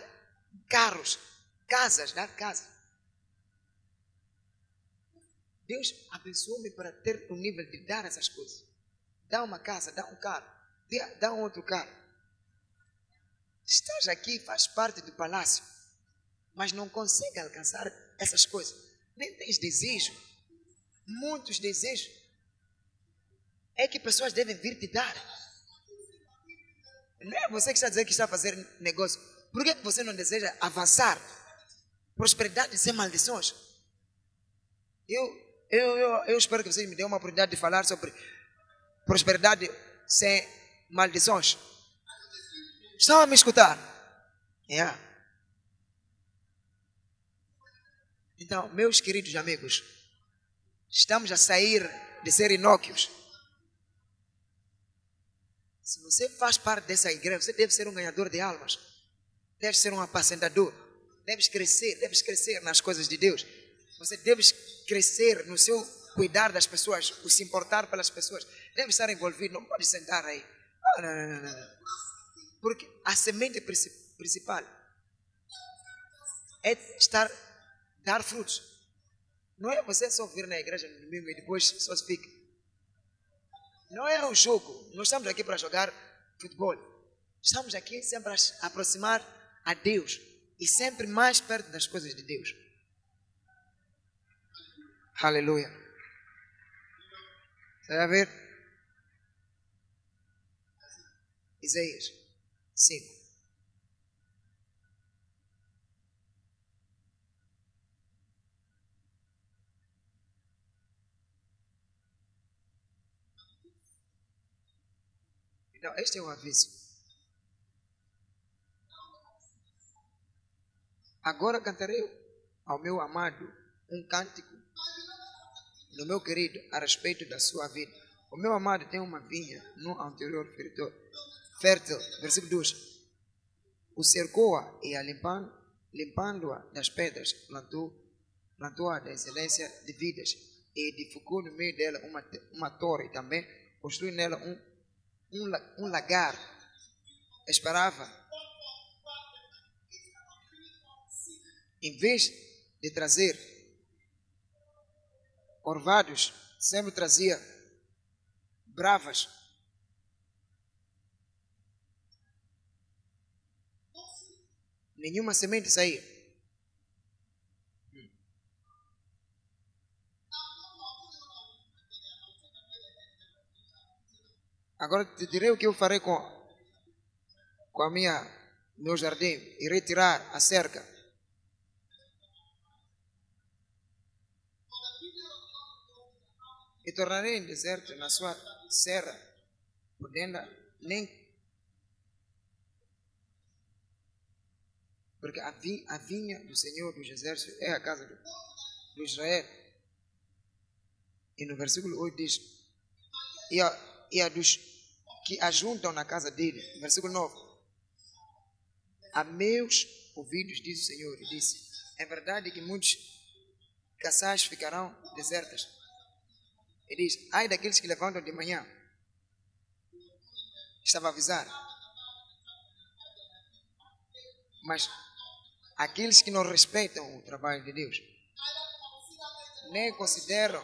carros, casas, dar casa. Deus abençoou-me para ter o nível de dar essas coisas. Dá uma casa, dá um carro, dá um outro carro. Estás aqui, faz parte do palácio, mas não consegue alcançar essas coisas. Nem tens desejo, muitos desejos. É que pessoas devem vir te dar. Não é você que está dizendo que está a fazer negócio. Por que você não deseja avançar? Prosperidade sem maldições. Eu, eu, eu, eu espero que vocês me dêem uma oportunidade de falar sobre prosperidade sem maldições. Estão a me escutar? Yeah. Então, meus queridos amigos, estamos a sair de ser inócuos. Se você faz parte dessa igreja, você deve ser um ganhador de almas. Deve ser um apacentador. Deves crescer, deves crescer nas coisas de Deus. Você deve crescer no seu cuidar das pessoas, o se importar pelas pessoas. Deve estar envolvido, não pode sentar aí. Ah, não, não, não, não. Porque a semente principal é estar, dar frutos. Não é você só vir na igreja no domingo e depois só se fica. Não é um jogo. Nós estamos aqui para jogar futebol. Estamos aqui sempre a aproximar a Deus e sempre mais perto das coisas de Deus. Aleluia. Você vai ver? Isaías 5. Então, este é o aviso. Agora cantarei ao meu amado um cântico do meu querido a respeito da sua vida. O meu amado tem uma vinha no anterior fértil, versículo 2. O cercou-a e a limpando, limpando-a das pedras, plantou, plantou-a da excelência de vidas e edificou no meio dela uma, uma torre também, construiu nela um um, um lagar, esperava, em vez de trazer orvados, sempre trazia bravas. Nenhuma semente saía. Agora te direi o que eu farei com, com a minha meu jardim e retirar a cerca. E tornarei em deserto na sua serra, podendo nem porque a, vi, a vinha do Senhor dos Exércitos é a casa do, do Israel. E no versículo 8 diz: E a, e a dos que ajuntam na casa dele. Versículo 9. A meus ouvidos, diz o Senhor, e disse: É verdade que muitos caçais ficarão desertas. Ele diz: Ai daqueles que levantam de manhã. Estava a avisar. Mas aqueles que não respeitam o trabalho de Deus, nem consideram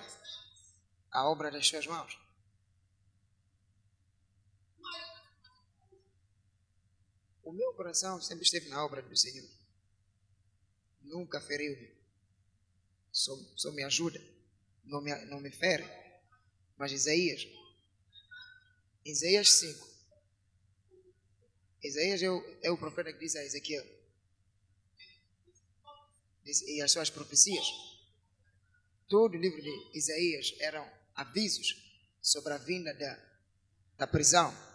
a obra das suas mãos. O meu coração sempre esteve na obra do Senhor. Nunca feriu-me. Só, só me ajuda. Não me, não me fere. Mas Isaías Isaías 5. Isaías é o, é o profeta que diz a Ezequiel. E as suas profecias. Todo o livro de Isaías eram avisos sobre a vinda da, da prisão.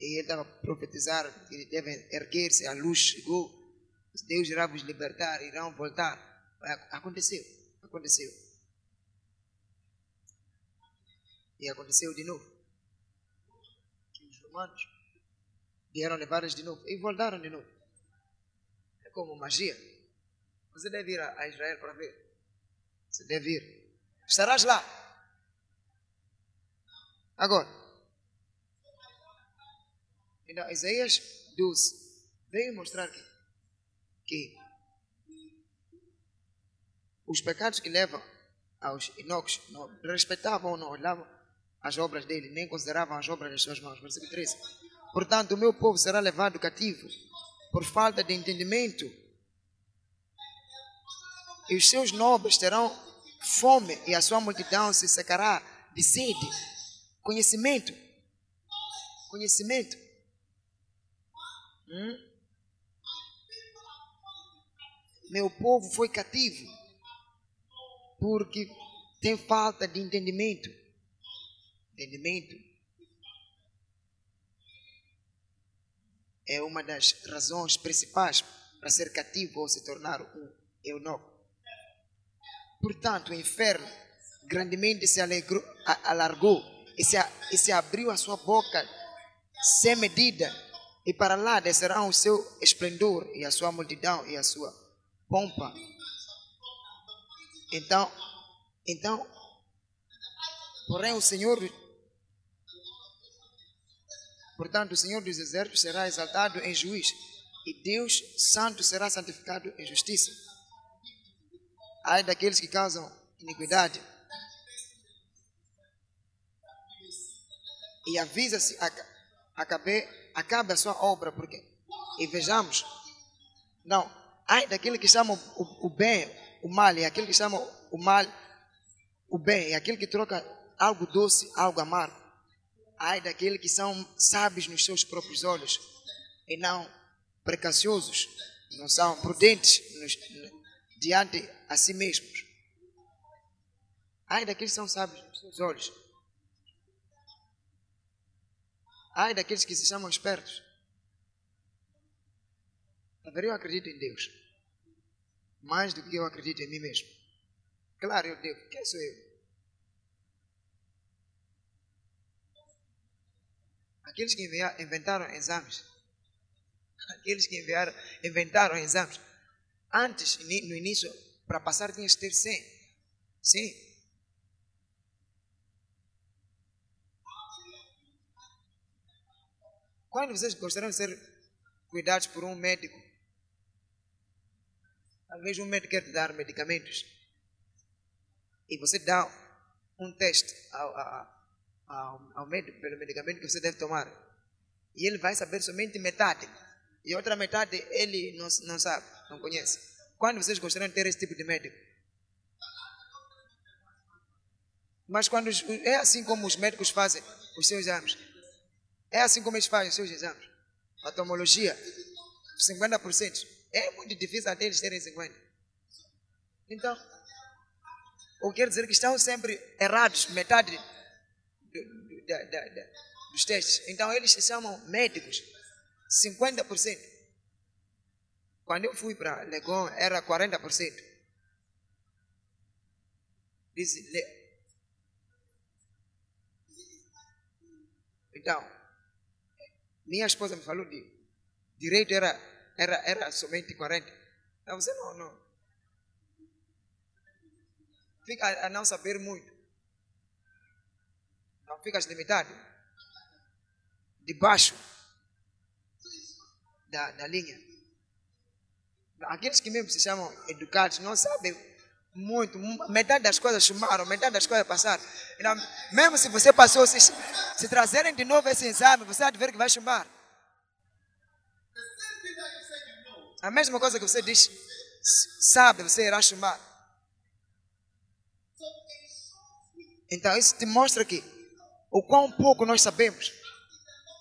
E ele estava a profetizar que ele deve erguer-se, a luz chegou, Deus irá vos libertar, irão voltar. Aconteceu, aconteceu. E aconteceu de novo. Que os romanos vieram levar-os de novo e voltaram de novo. É como magia. Você deve ir a Israel para ver. Você deve ir. Estarás lá. Agora, então, Isaías 12 veio mostrar que, que os pecados que levam aos inocos não respeitavam ou não olhavam as obras dele, nem consideravam as obras das suas mãos. Versículo 13. Portanto, o meu povo será levado cativo por falta de entendimento. E os seus nobres terão fome, e a sua multidão se secará de sede. Conhecimento. Conhecimento. Hum? Meu povo foi cativo porque tem falta de entendimento entendimento é uma das razões principais para ser cativo ou se tornar um eunuco. Portanto, o inferno grandemente se alargou e se abriu a sua boca sem medida, e para lá descerão o seu esplendor e a sua multidão e a sua pompa. Então, então, porém o Senhor Portanto, o Senhor dos Exércitos será exaltado em juiz, e Deus Santo será santificado em justiça. Ai daqueles que causam iniquidade. E avisa-se, acabe, acabe a sua obra, porque, e vejamos, não, ai daquele que chama o, o bem, o mal, e aquele que chama o mal, o bem, e aquele que troca algo doce, algo amargo. Ai daqueles que são sábios nos seus próprios olhos e não precauciosos, não são prudentes nos, diante a si mesmos. Ai daqueles que são sábios nos seus olhos. Ai daqueles que se chamam espertos. Agora eu acredito em Deus. Mais do que eu acredito em mim mesmo. Claro, eu devo. Quem sou eu? Aqueles que inventaram exames. Aqueles que enviaram, inventaram exames. Antes, no início, para passar tinha que ter 100. Sim. Quando vocês gostariam de ser cuidados por um médico, talvez um médico quer te dar medicamentos e você dá um teste ao, ao, ao, médico pelo medicamento que você deve tomar. E ele vai saber somente metade. E outra metade ele não, não sabe, não conhece. Quando vocês gostariam de ter esse tipo de médico? Mas quando é assim como os médicos fazem os seus exames. É assim como eles fazem seus exames. A tomologia, 50%. É muito difícil até eles terem 50%. Então, ou quer dizer que estão sempre errados, metade da, da, da, dos testes. Então eles se chamam médicos. 50%. Quando eu fui para Legon, era 40%. Diz. Então, minha esposa me falou de direito era, era, era somente 40. Então você não, não. Fica a, a não saber muito ficas limitado debaixo da, da linha. Aqueles que mesmo se chamam educados não sabem muito, metade das coisas chumaram, metade das coisas passaram. Então, mesmo se você passou, se, se trazerem de novo esse exame, você vai ver que vai chumbar. A mesma coisa que você diz, sabe, você irá chumbar. Então, isso te mostra que o quão pouco nós sabemos.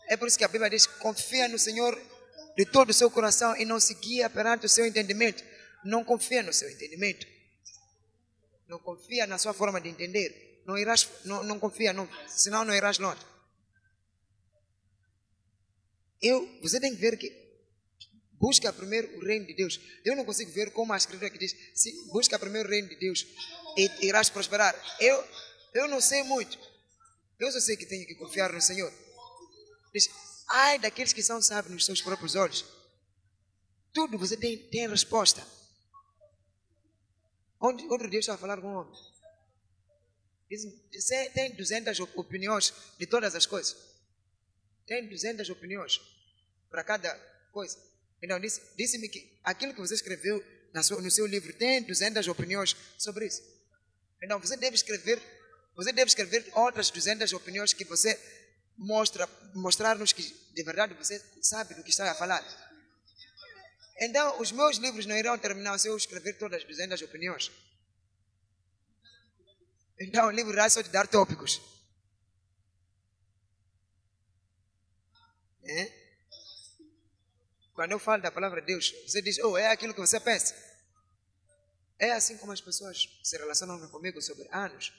É por isso que a Bíblia diz: confia no Senhor de todo o seu coração e não se guia perante o seu entendimento. Não confia no seu entendimento. Não confia na sua forma de entender. Não irás, não, não confia, não, senão não irás longe. Eu, você tem que ver que busca primeiro o reino de Deus. Eu não consigo ver como a escritura que diz, sim, busca primeiro o reino de Deus e irás prosperar. Eu, eu não sei muito. Eu só sei que tenho que confiar no Senhor. Diz, ai daqueles que são sábios nos seus próprios olhos. Tudo você tem, tem resposta. Onde, onde Deus está a falar com o homem? Diz, você tem 200 opiniões de todas as coisas. Tem 200 opiniões para cada coisa. Então, disse-me disse que aquilo que você escreveu sua, no seu livro tem 200 opiniões sobre isso. Então, você deve escrever, você deve escrever outras 200 opiniões que você mostra, mostrar-nos que de verdade você sabe do que está a falar. Então, os meus livros não irão terminar se eu escrever todas as 200 opiniões. Então, o livro irá só te dar tópicos. É? Quando eu falo da palavra de Deus, você diz, oh, é aquilo que você pensa. É assim como as pessoas se relacionam comigo sobre anos.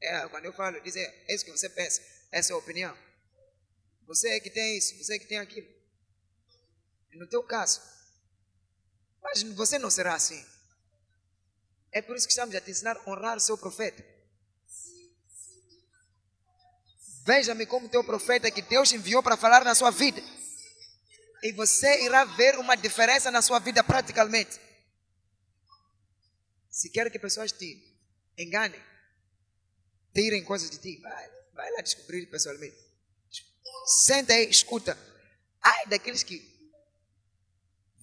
É, quando eu falo, dizem, é isso que você pensa, essa é a opinião. Você é que tem isso, você é que tem aquilo. No teu caso, mas você não será assim. É por isso que estamos a te ensinar a honrar o seu profeta. Veja-me como teu profeta que Deus enviou para falar na sua vida. E você irá ver uma diferença na sua vida praticamente. Se quer que pessoas te enganem, tirem coisas de ti, vai, vai lá descobrir pessoalmente. Senta aí, escuta. Ai daqueles que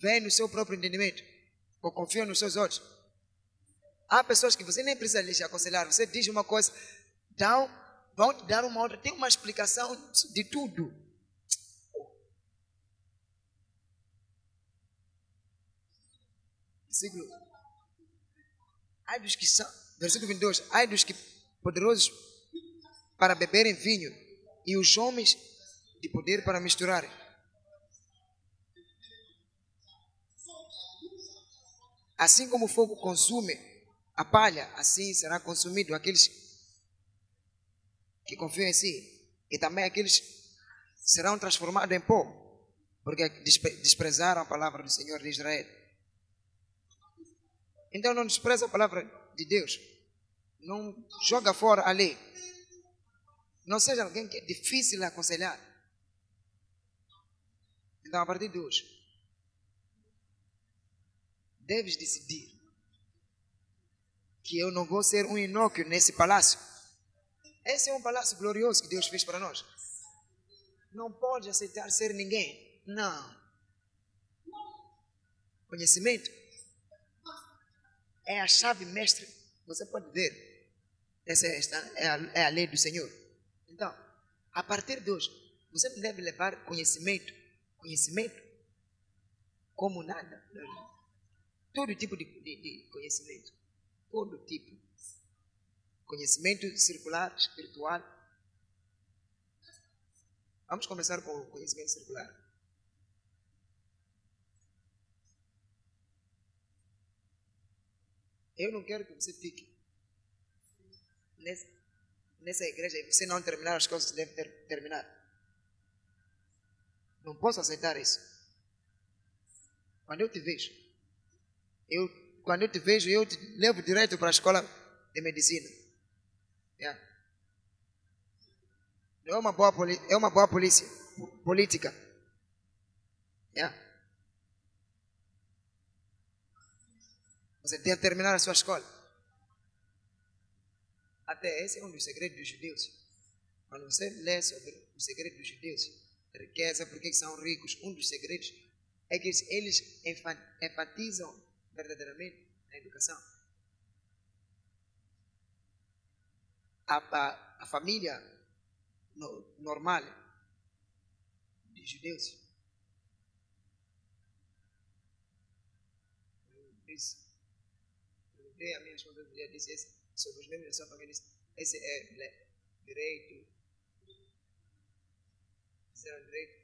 veem no seu próprio entendimento ou confiam nos seus olhos. Há pessoas que você nem precisa lhes aconselhar. Você diz uma coisa, então vão te dar uma outra. Tem uma explicação de tudo. Versículo Ai dos que são, versículo 22, ai dos que poderosos para beberem vinho e os homens de poder para misturarem. Assim como o fogo consume a palha, assim será consumido aqueles que confiam em si. E também aqueles serão transformados em pó, porque desprezaram a palavra do Senhor de Israel. Então não despreza a palavra de Deus. Não joga fora a lei. Não seja alguém que é difícil aconselhar. Então, a partir de hoje, deves decidir que eu não vou ser um inócuo nesse palácio. Esse é um palácio glorioso que Deus fez para nós. Não pode aceitar ser ninguém. Não. Conhecimento é a chave mestre. Você pode ver. Essa é a, é a lei do Senhor. Então, a partir de hoje, você não deve levar conhecimento, conhecimento como nada. Todo tipo de, de, de conhecimento. Todo tipo. Conhecimento circular, espiritual. Vamos começar com o conhecimento circular. Eu não quero que você fique nessa, nessa igreja e você não terminar as coisas que deve ter, terminar. Não posso aceitar isso. Quando eu te vejo, eu, quando eu te vejo, eu te levo direto para a escola de medicina. Yeah. É uma boa, é uma boa polícia, política. Yeah. Você tem que terminar a sua escola. Até esse é um dos segredos dos judeus. Quando você lê sobre o segredo dos judeus, riqueza, porque são ricos, um dos segredos é que eles enfatizam verdadeiramente a educação. A, a, a família no, normal de judeus perguntei a minha esposa, mulher disse sobre os membros da sua família, esse é direito, Fizeram direito.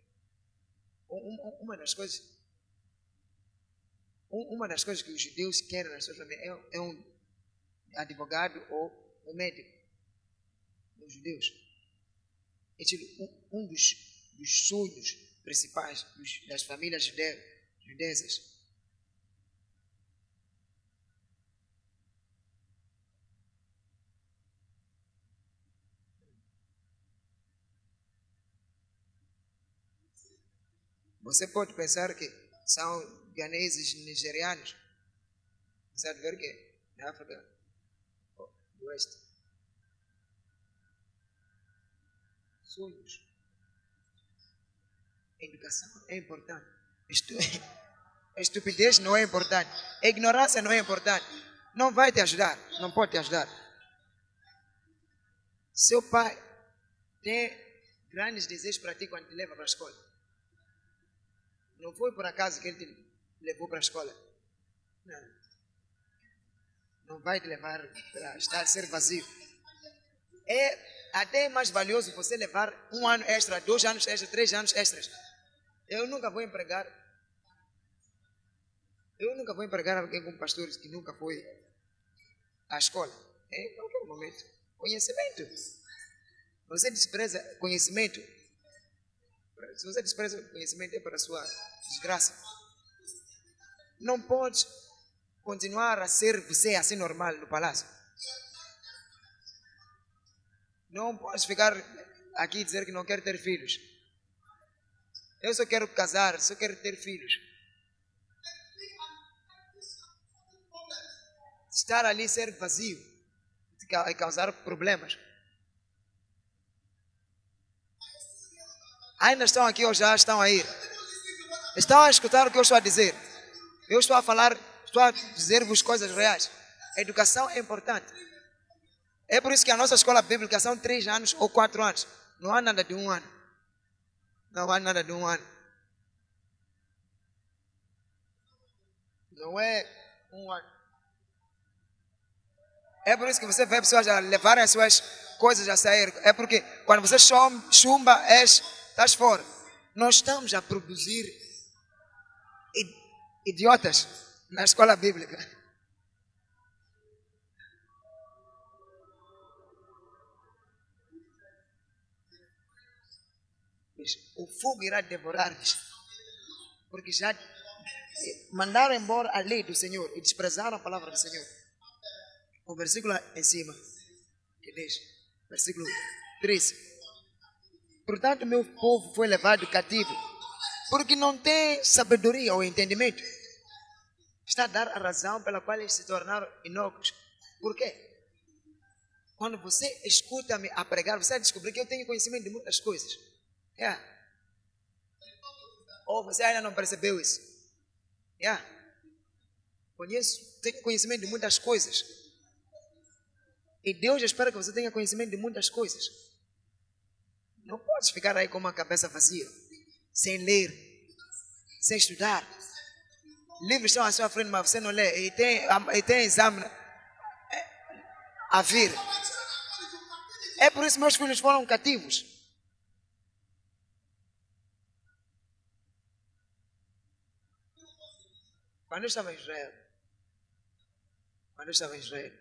Um- um- Uma das coisas. Um- Uma das coisas que os judeus querem nas suas famílias é, é um advogado ou um médico. Os judeus. É um, dos, dos sonhos principais das famílias jude, judesas. Você pode pensar que são ganeses nigerianos. Deve ver que na África do Oeste. Sonhos. Educação é importante. Estu- Estupidez não é importante. Ignorância não é importante. Não vai te ajudar. Não pode te ajudar. Seu pai tem grandes desejos para ti quando te leva para a escola. Não foi por acaso que ele te levou para a escola. Não. Não vai levar para estar ser vazio. É até mais valioso você levar um ano extra, dois anos extra, três anos extras. Eu nunca vou empregar. Eu nunca vou empregar alguém como pastores que nunca foi à escola. É em qualquer momento. Conhecimento. Você despreza conhecimento. Se você despreza conhecimento é para a sua desgraça. Não pode continuar a ser você assim normal no palácio. Não pode ficar aqui e dizer que não quer ter filhos. Eu só quero casar, só quero ter filhos. Estar ali ser vazio e causar problemas. Ainda estão aqui ou já estão a ir? Estão a escutar o que eu estou a dizer? Eu estou a falar, estou a dizer-vos coisas reais. A educação é importante. É por isso que a nossa escola bíblica são três anos ou quatro anos. Não há nada de um ano. Não há nada de um ano. Não é um ano. É por isso que você vê pessoas a levarem as suas coisas a sair. É porque quando você chum- chumba, és, estás fora. Nós estamos a produzir idiotas na escola bíblica. O fogo irá devorar-lhes. Porque já mandaram embora a lei do Senhor e desprezaram a palavra do Senhor. O versículo em cima, que diz, versículo 13. Portanto, meu povo foi levado cativo, porque não tem sabedoria ou entendimento. Está a dar a razão pela qual eles se tornaram inócuos. Por quê? Quando você escuta-me a pregar, você vai descobrir que eu tenho conhecimento de muitas coisas. Yeah. Ou você ainda não percebeu isso? Yeah. Conheço, tenho conhecimento de muitas coisas. E Deus espera que você tenha conhecimento de muitas coisas. Não pode ficar aí com uma cabeça vazia, sem ler, sem estudar. Livros estão à sua frente, mas você não lê. E tem, e tem exame eh, a vir. É por isso que meus filhos foram cativos. Quando eu estava em Israel, quando eu estava em Israel,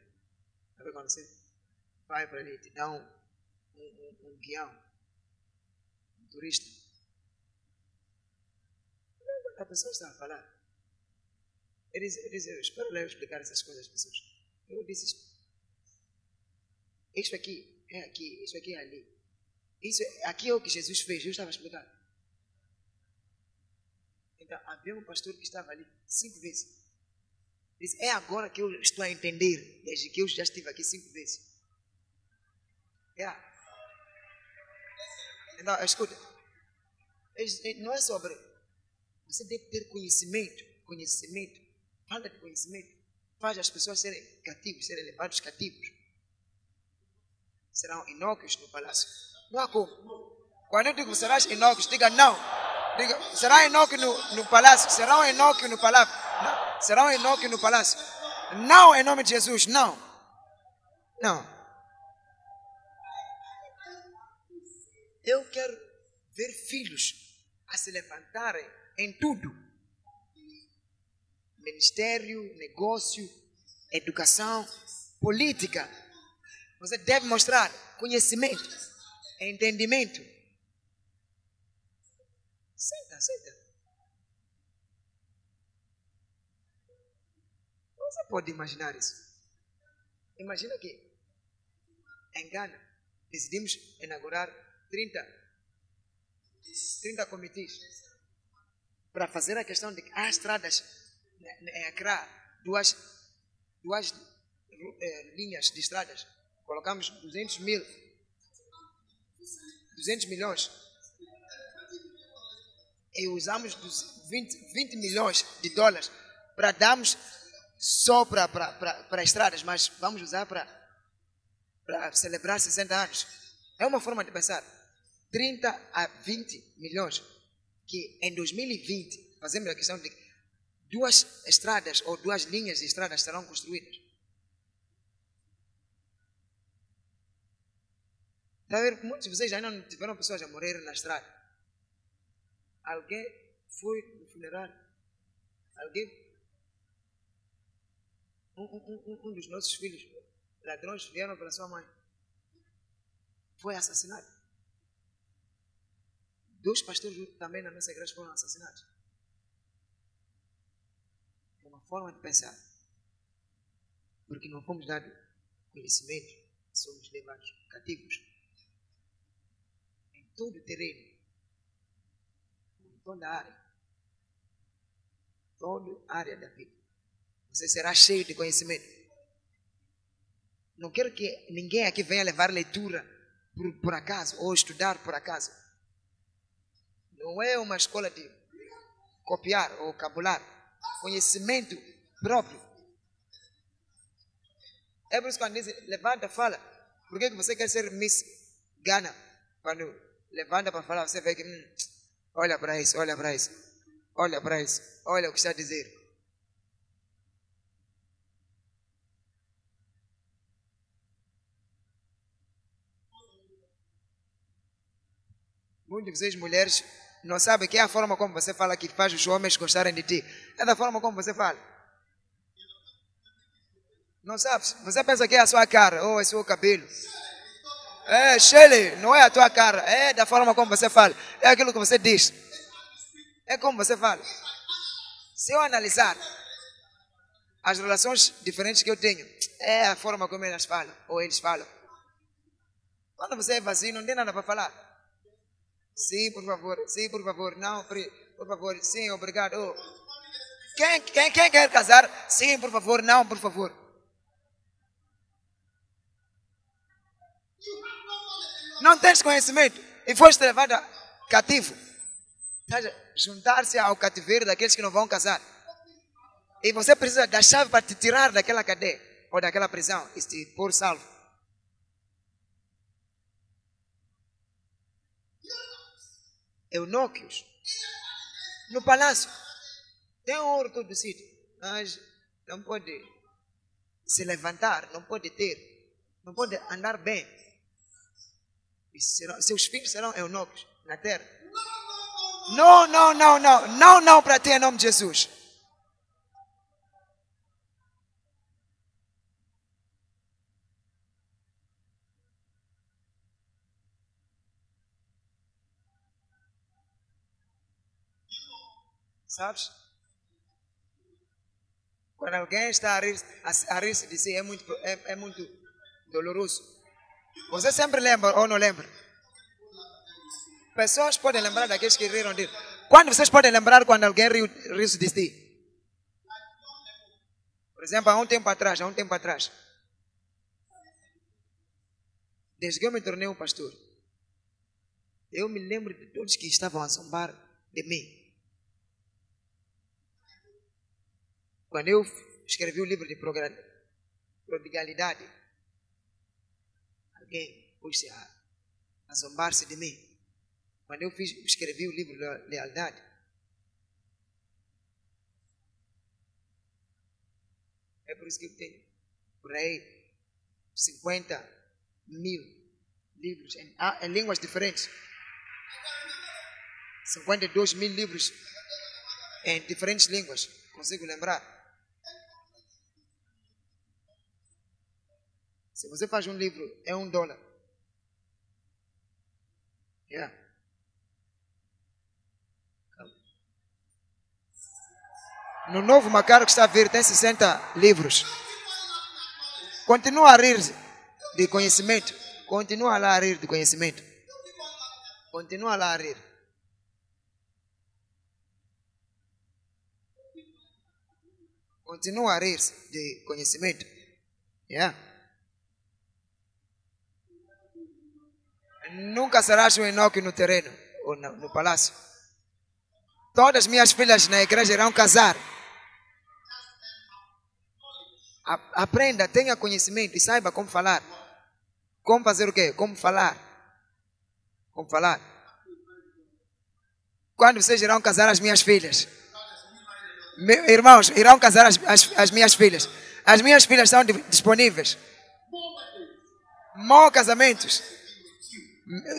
sabe quando você vai para ali, te dá um, um, um, um guião, um turista. A pessoa está a falar. Ele diz, ele diz eu espero lá eu explicar essas coisas às pessoas. Eu disse, isso aqui é aqui, isso aqui é ali. Isso, é- aqui é o que Jesus fez, eu estava a explicar. Então, havia um pastor que estava ali cinco vezes. Diz, é agora que eu estou a entender, desde que eu já estive aqui cinco vezes. É. Então, escuta. Eles- Não é sobre. Você deve ter conhecimento. Conhecimento. Falta de conhecimento. Faz as pessoas serem cativos, serem levados cativos. Serão inócuos no palácio. Não há como. Quando eu digo serás inócuos, diga não. Diga, será inócuo no, no palácio. Será um inócuo no palácio. Não. Será inócuo no palácio. Não, em nome de Jesus, não. Não. Eu quero ver filhos a se levantarem em tudo: ministério, negócio, educação, política. Você deve mostrar conhecimento, entendimento. Senta, senta. Você pode imaginar isso? Imagina que em Ghana decidimos inaugurar 30, 30 comitês para fazer a questão de que há estradas em Accra, duas, duas eh, linhas de estradas, colocamos 200 mil, 200 milhões e usamos 20, 20 milhões de dólares para darmos só para estradas, mas vamos usar para, para celebrar 60 anos. É uma forma de pensar. 30 a 20 milhões que em 2020 fazemos a questão de duas estradas ou duas linhas de estradas serão construídas. Está a ver? Muitos de vocês ainda não tiveram pessoas a morrer na estrada. Alguém foi no funerário. Alguém um, um, um, dos nossos filhos, ladrões, vieram para sua mãe. Foi assassinado. Dois pastores também na nossa igreja foram assassinados. Forma de pensar. Porque não fomos dados conhecimento, somos levados cativos. Em todo o terreno, em toda a área, toda a área da vida. Você será cheio de conhecimento. Não quero que ninguém aqui venha levar leitura por, por acaso ou estudar por acaso. Não é uma escola de copiar ou cabular. Conhecimento próprio. É por isso que quando dizem, levanta, fala. Por que você quer ser Miss Ghana? Quando levanta para falar, você vê que, hum, olha para isso, olha para isso, olha para isso, olha o que está a dizer. Muitas vocês, mulheres, não sabem que é a forma como você fala que faz os homens gostarem de ti. É da forma como você fala. Não sabe? Você pensa que é a sua cara ou é o seu cabelo. É, Shelly, não é a tua cara. É da forma como você fala. É aquilo que você diz. É como você fala. Se eu analisar as relações diferentes que eu tenho, é a forma como elas falam ou eles falam. Quando você é vazio, não tem nada para falar. Sim, por favor. Sim, por favor. Não, por favor. Sim, obrigado. Oh. Quem, quem, quem quer casar? Sim, por favor. Não, por favor. Não tens conhecimento e foste levado cativo. Juntar-se ao cativeiro daqueles que não vão casar. E você precisa da chave para te tirar daquela cadeia ou daquela prisão e te pôr salvo. Eunóquios no palácio. Tem ouro todo sítio, mas não pode se levantar, não pode ter, não pode andar bem. Serão, seus filhos serão eunucos na terra. Não, não, não, não, não, não para ti em nome de Jesus. Sabes? Quando alguém está a rir, a, rir de si é muito, é, é muito doloroso. Você sempre lembra ou não lembra? Pessoas podem lembrar daqueles que riram dele. Quando vocês podem lembrar quando alguém riu, riu de si? Por exemplo, há um tempo atrás, há um tempo atrás. Desde que eu me tornei um pastor, eu me lembro de todos que estavam a zombar de mim. Quando eu escrevi o livro de prodigalidade, alguém pôs-se a, a zombar-se de mim. Quando eu fiz, escrevi o livro de lealdade, é por isso que eu tenho por aí 50 mil livros em, em línguas diferentes. 52 mil livros em diferentes línguas. Consigo lembrar? Se você faz um livro, é um dólar. Yeah. No novo Macaro que está a vir, tem 60 livros. Continua a rir de conhecimento. Continua lá a rir de conhecimento. Continua lá a rir. Continua a rir de conhecimento. Yeah. Nunca serás um Enoque no terreno ou no, no palácio. Todas minhas filhas na igreja irão casar. A- Aprenda, tenha conhecimento e saiba como falar. Como fazer o quê? Como falar. Como falar. Quando vocês irão casar as minhas filhas? Meu, irmãos, irão casar as, as, as minhas filhas. As minhas filhas estão di- disponíveis. Mó casamentos.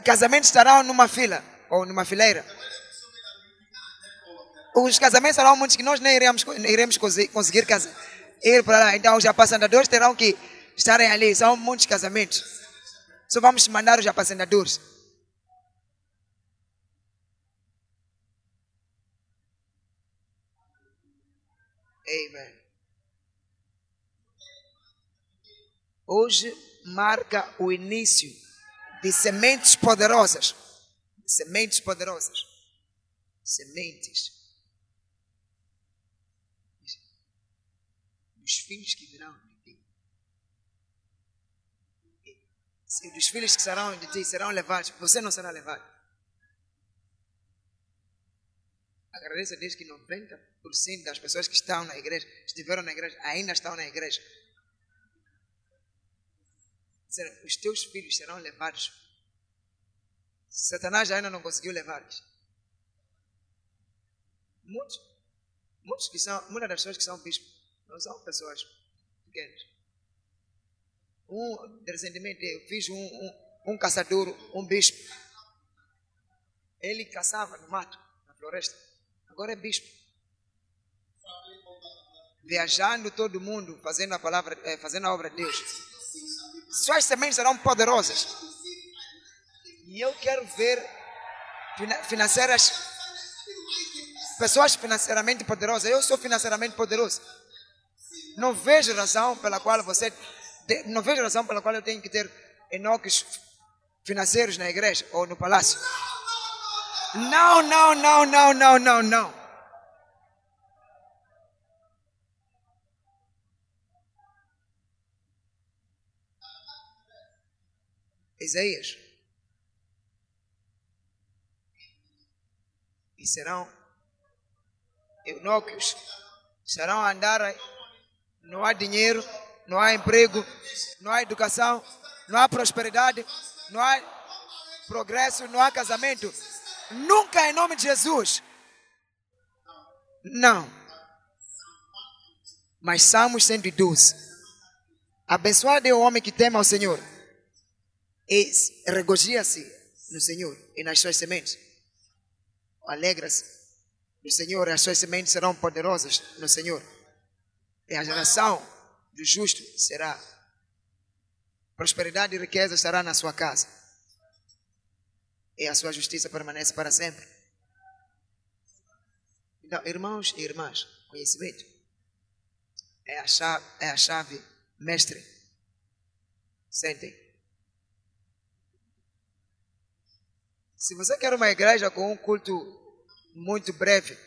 Casamentos estarão numa fila ou numa fileira. Os casamentos serão muitos que nós nem iremos, iremos conseguir casa, ir para lá. Então, os apacentadores terão que estarem ali. São muitos casamentos. Só vamos mandar os apacentadores. Amen. Hoje marca o início de sementes poderosas. Sementes poderosas. Sementes. Dos filhos que virão de ti. Dos filhos que serão de ti serão levados, você não será levado. Agradeço a que 90% das pessoas que estão na igreja, estiveram na igreja, ainda estão na igreja. Os teus filhos serão levados. Satanás ainda não conseguiu levá-los. Muitos, muitos que são, muitas das pessoas que são bispos não são pessoas pequenas. Um, recentemente, eu fiz um, um, um caçador, um bispo. Ele caçava no mato, na floresta. Agora é bispo. Viajando todo mundo, fazendo a palavra, eh, fazendo a obra de Deus. Suas sementes serão poderosas. E eu quero ver fina- financeiras, pessoas financeiramente poderosas. Eu sou financeiramente poderoso. Não vejo razão pela qual você, não vejo razão pela qual eu tenho que ter enoques financeiros na igreja ou no palácio. Não, não, não, não, não, não, não. Isaías. E serão eunucos, serão andar, não há dinheiro, não há emprego, não há educação, não há prosperidade, não há progresso, não há casamento. Nunca em nome de Jesus. Não. Mas Salmos 112. Abençoado é o homem que teme ao Senhor e regozija-se no Senhor e nas suas sementes. Alegra-se no Senhor e as suas sementes serão poderosas no Senhor. E a geração do justo será. Prosperidade e riqueza estará na sua casa. E a sua justiça permanece para sempre. Então, irmãos e irmãs, conhecimento é a chave, é a chave mestre. Sentem. Se você quer uma igreja com um culto muito breve,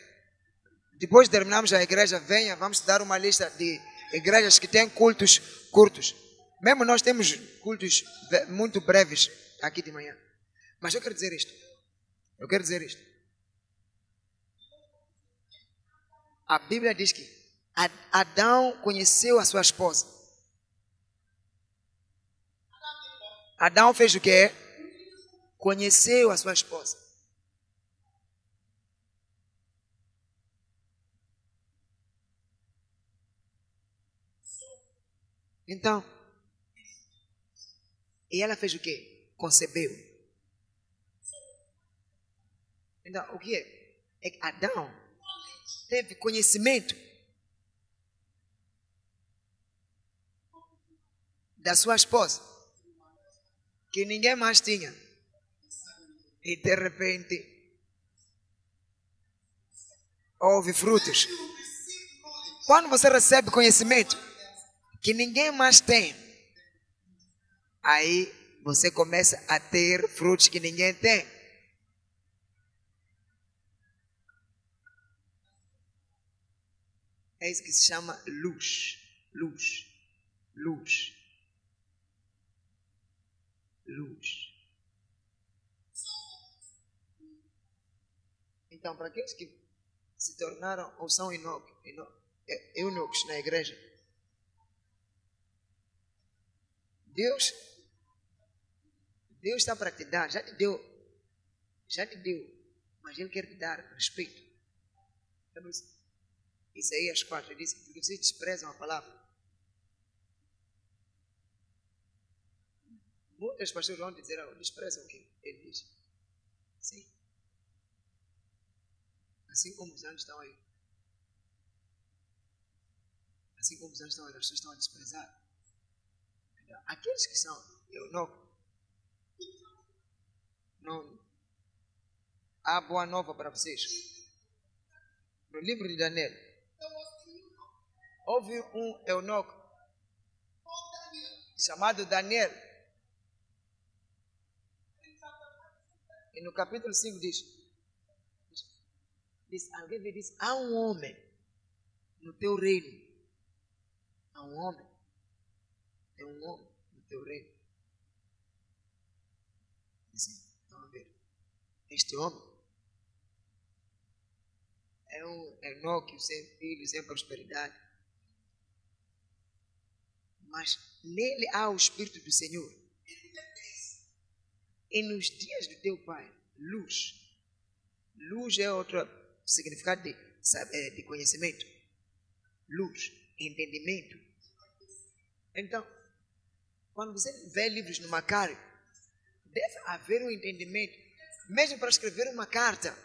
depois de terminarmos a igreja, venha, vamos dar uma lista de igrejas que têm cultos curtos. Mesmo nós temos cultos muito breves aqui de manhã. Mas eu quero dizer isto. Eu quero dizer isto. A Bíblia diz que Adão conheceu a sua esposa. Adão fez o quê? Conheceu a sua esposa. Então, e ela fez o quê? Concebeu. Então, o que é? É que Adão teve conhecimento da sua esposa, que ninguém mais tinha. E de repente, houve frutos. Quando você recebe conhecimento que ninguém mais tem, aí você começa a ter frutos que ninguém tem. É isso que se chama luz. Luz. Luz. Luz. Então, para aqueles que se tornaram ou são é, eunucos na igreja, Deus, Deus está para te dar, já te deu, já te deu, mas Ele quer te dar respeito. Isaías 4 ele diz: porque vocês desprezam a palavra. Muitas pessoas vão dizer, desprezam o que ele diz. Sim. Assim como os anos estão aí. Assim como os anos estão aí, as pessoas estão a desprezar. Aqueles que são eunucos, não há boa nova para vocês. No livro de Daniel, houve um eunuco chamado Daniel. E no capítulo 5 diz, diz alguém diz, há um homem no teu reino. Há um homem. Tem um homem no teu reino. Assim, vamos ver. Este homem é um Enoque sem filhos, sem prosperidade. Mas nele há o Espírito do Senhor. E nos dias do teu pai, luz. Luz é significado de, de conhecimento. Luz, entendimento. Então, quando você vê livros no Macário, deve haver um entendimento, mesmo para escrever uma carta.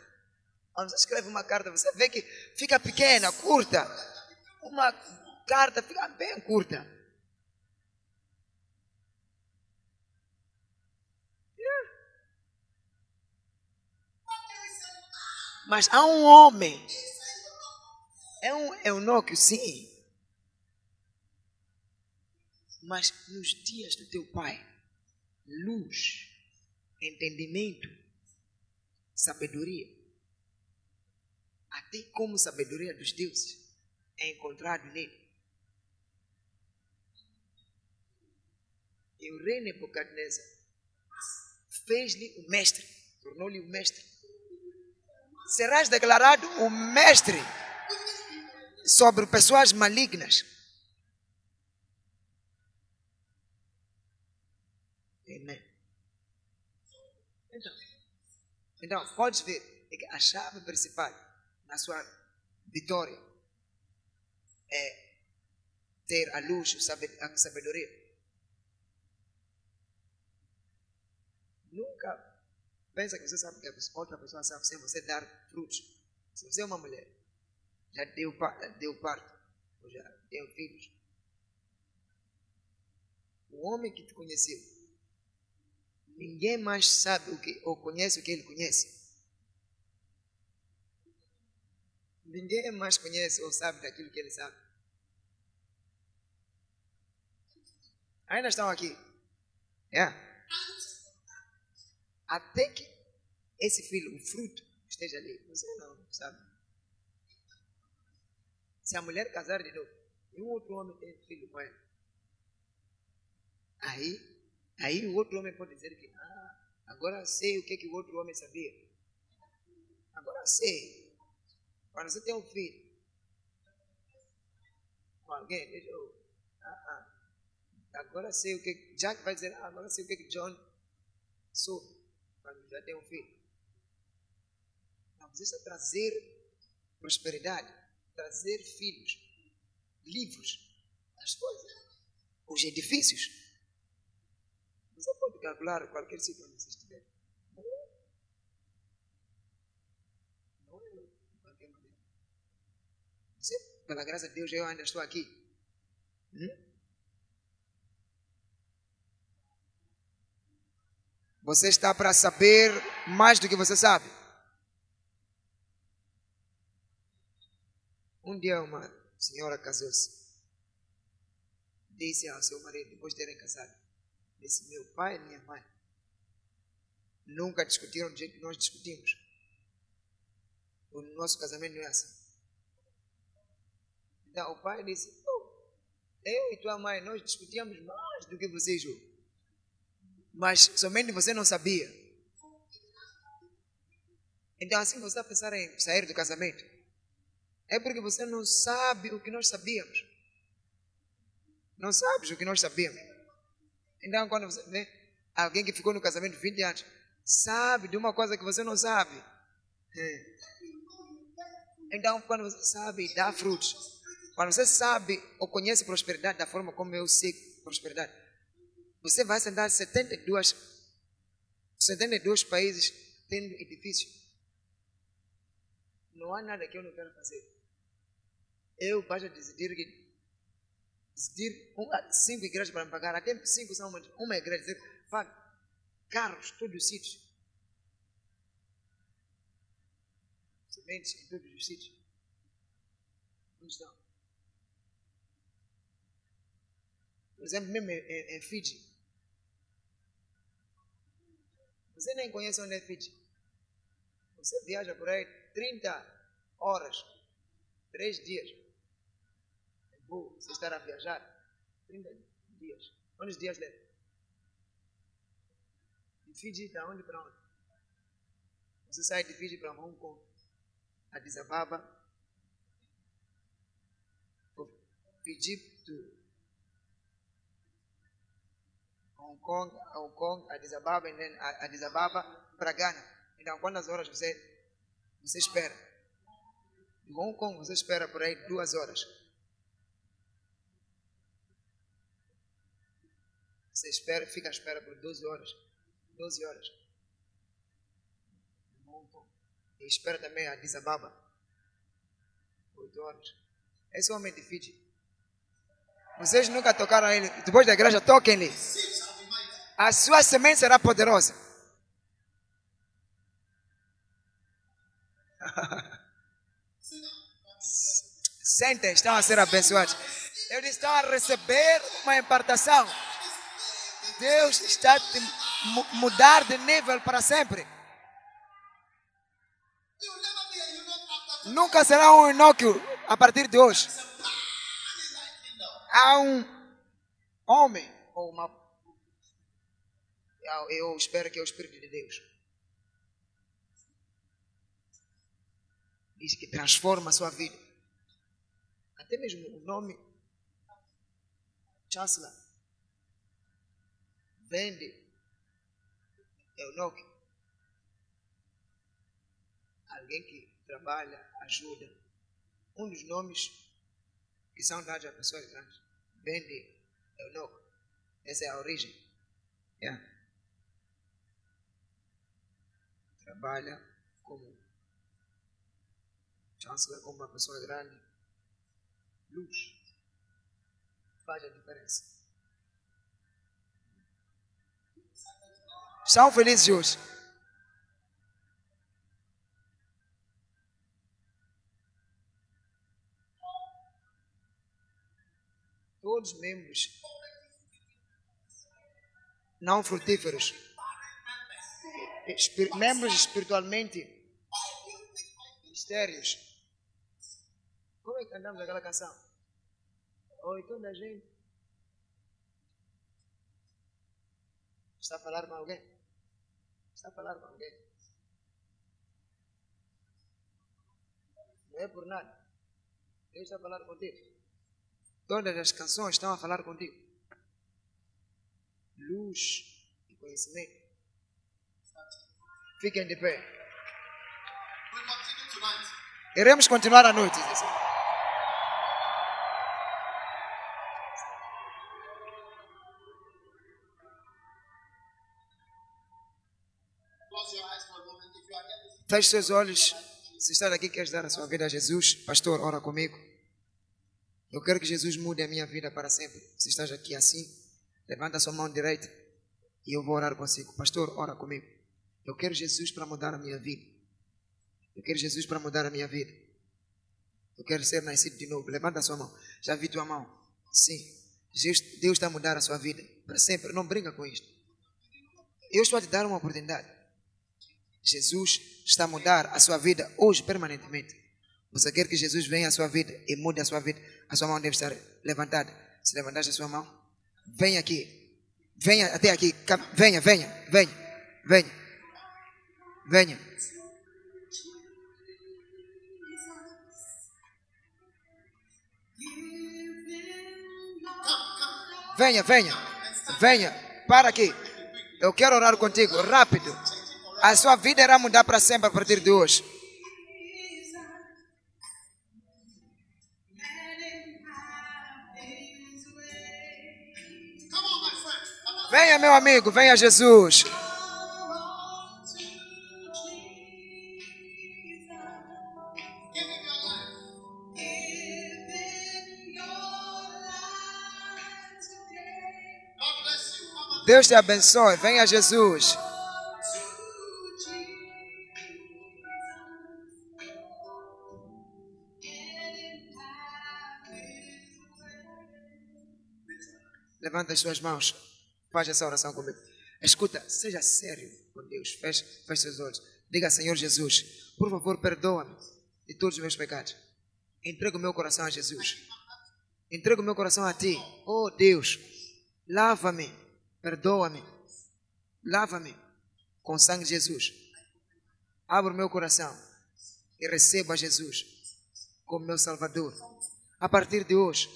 Quando você escreve uma carta, você vê que fica pequena, curta. Uma carta fica bem curta. Mas há um homem. É um eunuco, sim. Mas nos dias do teu pai, luz, entendimento, sabedoria até como sabedoria dos deuses é encontrado nele. E o rei Nebuchadnezzar fez-lhe o mestre, tornou-lhe o mestre. Serás declarado o mestre sobre pessoas malignas. Amém. Então, então podes ver é que a chave principal na sua vitória é ter a luz, a sabedoria. Nunca pensa que você sabe que outra pessoa sabe sem você dar frutos. Se você é uma mulher, já deu, deu parto, ou já deu filhos. O homem que te conheceu, ninguém mais sabe o que, ou conhece o que ele conhece. Ninguém mais conhece ou sabe daquilo que ele sabe. Ainda estão aqui. É. Até que esse filho, o fruto, esteja ali. Você não sabe. Se a mulher casar de novo um outro homem tem filho com ela, aí, aí o outro homem pode dizer que ah, agora sei o que, que o outro homem sabia. Agora sei. Quando você tem um filho com alguém, deixa eu. Ah, ah, agora sei o que. Jack vai dizer, ah, agora sei o que, que John sou mas já tem um filho. Não, mas isso é trazer prosperidade, trazer filhos, livros, as coisas, os edifícios. Você pode calcular qualquer sítio onde você estiver. Não é, é de qualquer maneira. Você, pela graça de Deus, eu ainda estou aqui. Hum? Você está para saber mais do que você sabe. Um dia uma senhora casou-se. Disse ao seu marido, depois de terem casado, disse, meu pai e minha mãe nunca discutiram do jeito que nós discutimos. O nosso casamento não é assim. Então o pai disse, oh, eu e tua mãe, nós discutíamos mais do que vocês hoje. Mas somente você não sabia. Então assim você está a pensar em sair do casamento. É porque você não sabe o que nós sabíamos. Não sabes o que nós sabíamos. Então quando você vê alguém que ficou no casamento 20 anos, sabe de uma coisa que você não sabe. É. Então, quando você sabe dá frutos, quando você sabe ou conhece prosperidade da forma como eu sei prosperidade, você vai sentar 72, 72 países tendo edifício. Não há nada que eu não quero fazer. Eu basta decidir que decidir cinco igrejas para me pagar, até cinco são uma, uma igreja, dizer, paga carros, todos os sítios. Sementes em todos os sítios. Onde estão? Por exemplo, mesmo em, em Fiji. Você nem conhece onde é Fiji. Você viaja por aí 30 horas, 3 dias. É bom você estar a viajar 30 dias. Quantos dias leva? Fiji da onde para onde? Você sai de Fiji para Hong Kong, Addis Ababa, Fiji Hong Kong, Hong Kong, Addis Ababa, e then Addis Ababa para Ghana. Então, quantas horas você, você espera? De Hong Kong, você espera por aí duas horas. Você espera, fica à espera por 12 horas. 12 horas. E espera também a Addis Ababa. 8 horas. Esse homem de Fiji. Vocês nunca tocaram ele. Depois da igreja, toquem-lhe. A sua semente será poderosa. <laughs> Sentem, estão a ser abençoados. Eles estão a receber uma impartação. Deus está te mudar de nível para sempre. Nunca será um inócuo a partir de hoje. Há um homem ou uma. Eu espero que é o Espírito de Deus. Diz que transforma a sua vida. Até mesmo o nome Chancellor vende Enoque. Alguém que trabalha, ajuda. Um dos nomes que são dados a pessoas grandes. Vende Enoque. Essa é a origem. Yeah. Trabalha como chancellor, como uma pessoa grande. Luz. Faz a diferença. Estão felizes hoje? Todos membros não frutíferos, membros espiritualmente mistérios. Como é que cantamos aquela canção? Toda a gente está a falar com alguém? Está a falar com alguém. Não é por nada. Deus está a falar contigo. Todas as canções estão a falar contigo. Luz e conhecimento. Fiquem de pé. Iremos continuar a noite. Feche seus olhos. Se está aqui, queres dar a sua vida a Jesus, pastor, ora comigo. Eu quero que Jesus mude a minha vida para sempre. Se estás aqui assim, levanta a sua mão direita e eu vou orar consigo. Pastor, ora comigo. Eu quero Jesus para mudar a minha vida. Eu quero Jesus para mudar a minha vida. Eu quero ser nascido de novo. Levanta a sua mão. Já vi tua mão. Sim. Deus está a mudar a sua vida para sempre. Não brinca com isto. Eu estou a te dar uma oportunidade. Jesus está a mudar a sua vida hoje permanentemente. Você quer que Jesus venha à sua vida e mude a sua vida? A sua mão deve estar levantada. Se levantaste a sua mão, venha aqui. Venha até aqui. Venha, venha, venha, venha. Venha. Venha, venha, venha. Para aqui. Eu quero orar contigo, rápido. A sua vida irá mudar para sempre a partir de hoje. Venha, meu amigo, venha Jesus. Deus te abençoe. Venha Jesus. Levanta as suas mãos. Faz essa oração comigo. Escuta, seja sério com Deus. Feche, feche seus olhos. Diga, Senhor Jesus, por favor, perdoa-me de todos os meus pecados. Entrego o meu coração a Jesus. Entrego o meu coração a Ti. Oh Deus, lava-me Perdoa-me. Lava-me com sangue de Jesus. Abra o meu coração e receba Jesus como meu Salvador. A partir de hoje,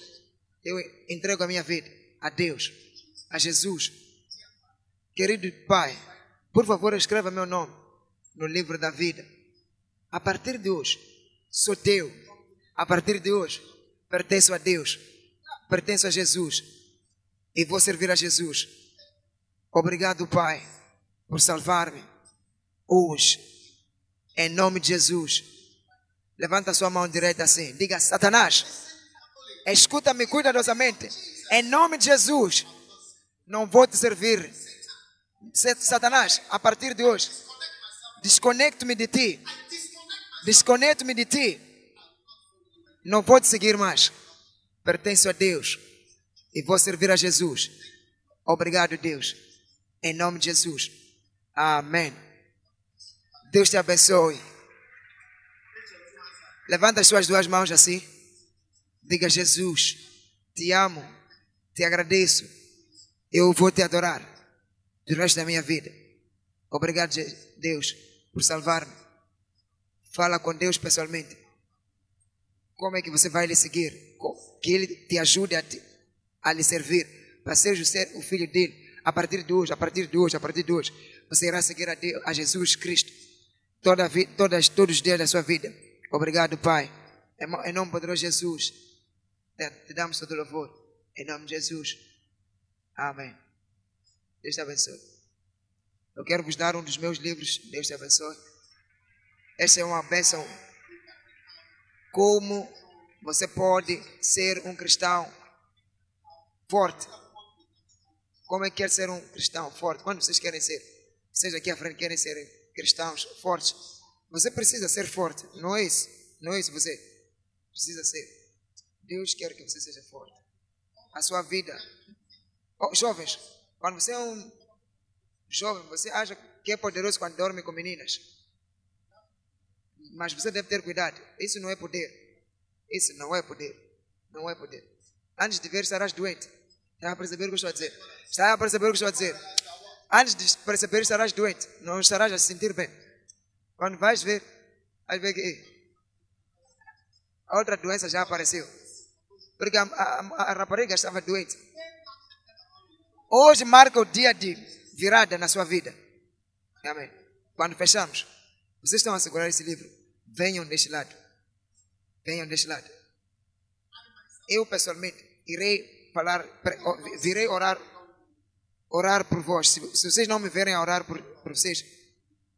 eu entrego a minha vida a Deus, a Jesus. Querido Pai, por favor, escreva meu nome no livro da vida. A partir de hoje, sou teu. A partir de hoje, pertenço a Deus, pertenço a Jesus e vou servir a Jesus Obrigado, Pai, por salvar-me hoje. Em nome de Jesus. Levanta a sua mão direita assim. Diga, Satanás, escuta-me cuidadosamente. Em nome de Jesus, não vou te servir. Satanás, a partir de hoje, desconecto-me de ti. Desconecto-me de ti. Não vou te seguir mais. Pertenço a Deus e vou servir a Jesus. Obrigado, Deus. Em nome de Jesus. Amém. Deus te abençoe. Levanta as suas duas mãos assim. Diga, Jesus, te amo, te agradeço. Eu vou te adorar do resto da minha vida. Obrigado, Deus, por salvar-me. Fala com Deus pessoalmente. Como é que você vai lhe seguir? Que Ele te ajude a, te, a lhe servir, para ser o filho dele a partir de hoje, a partir de hoje, a partir de hoje, você irá seguir a, Deus, a Jesus Cristo toda, todas, todos os dias da sua vida. Obrigado, Pai. Em nome poderoso de Jesus, te damos todo o louvor. Em nome de Jesus. Amém. Deus te abençoe. Eu quero vos dar um dos meus livros. Deus te abençoe. Essa é uma bênção. Como você pode ser um cristão forte como é que quer ser um cristão forte? Quando vocês querem ser, vocês aqui à frente querem ser cristãos fortes, você precisa ser forte. Não é isso. Não é isso você precisa ser. Deus quer que você seja forte. A sua vida. Oh, jovens, quando você é um jovem, você acha que é poderoso quando dorme com meninas. Mas você deve ter cuidado. Isso não é poder. Isso não é poder. Não é poder. Antes de ver, estarás doente. Está a perceber o que eu estou a dizer? Está a perceber o que eu estou a dizer? Antes de perceber, estarás doente. Não estarás a se sentir bem. Quando vais ver, vais ver que a outra doença já apareceu. Porque a, a, a rapariga estava doente. Hoje marca o dia de virada na sua vida. Amém. Quando fechamos, vocês estão a segurar esse livro. Venham deste lado. Venham deste lado. Eu, pessoalmente, irei falar, virei orar, orar por vós. Se, se vocês não me verem orar por, por vocês,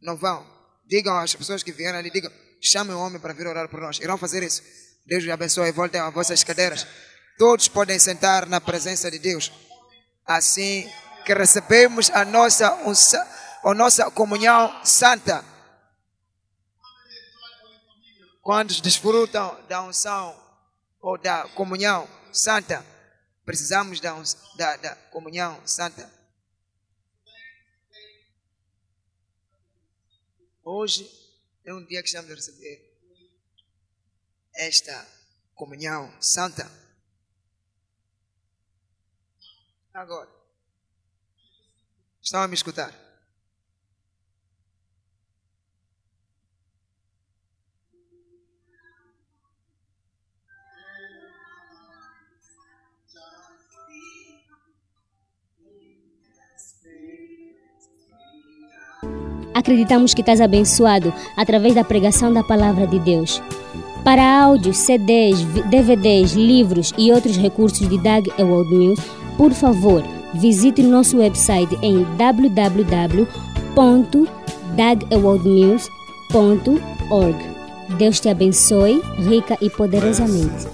não vão. Digam às pessoas que vieram ali, digam, chamem o homem para vir orar por nós. Irão fazer isso. Deus lhe abençoe. Voltem às vossas cadeiras. Todos podem sentar na presença de Deus. Assim que recebemos a nossa, unça- a nossa comunhão santa. Quando desfrutam da unção ou da comunhão santa, precisamos da, da, da comunhão santa. Hoje é um dia que estamos a receber esta comunhão santa. Agora, estão a me escutar? Acreditamos que estás abençoado através da pregação da palavra de Deus. Para áudios, CDs, DVDs, livros e outros recursos de Doug Ewald Mills, por favor, visite nosso website em www.dagewaldmills.org. Deus te abençoe rica e poderosamente.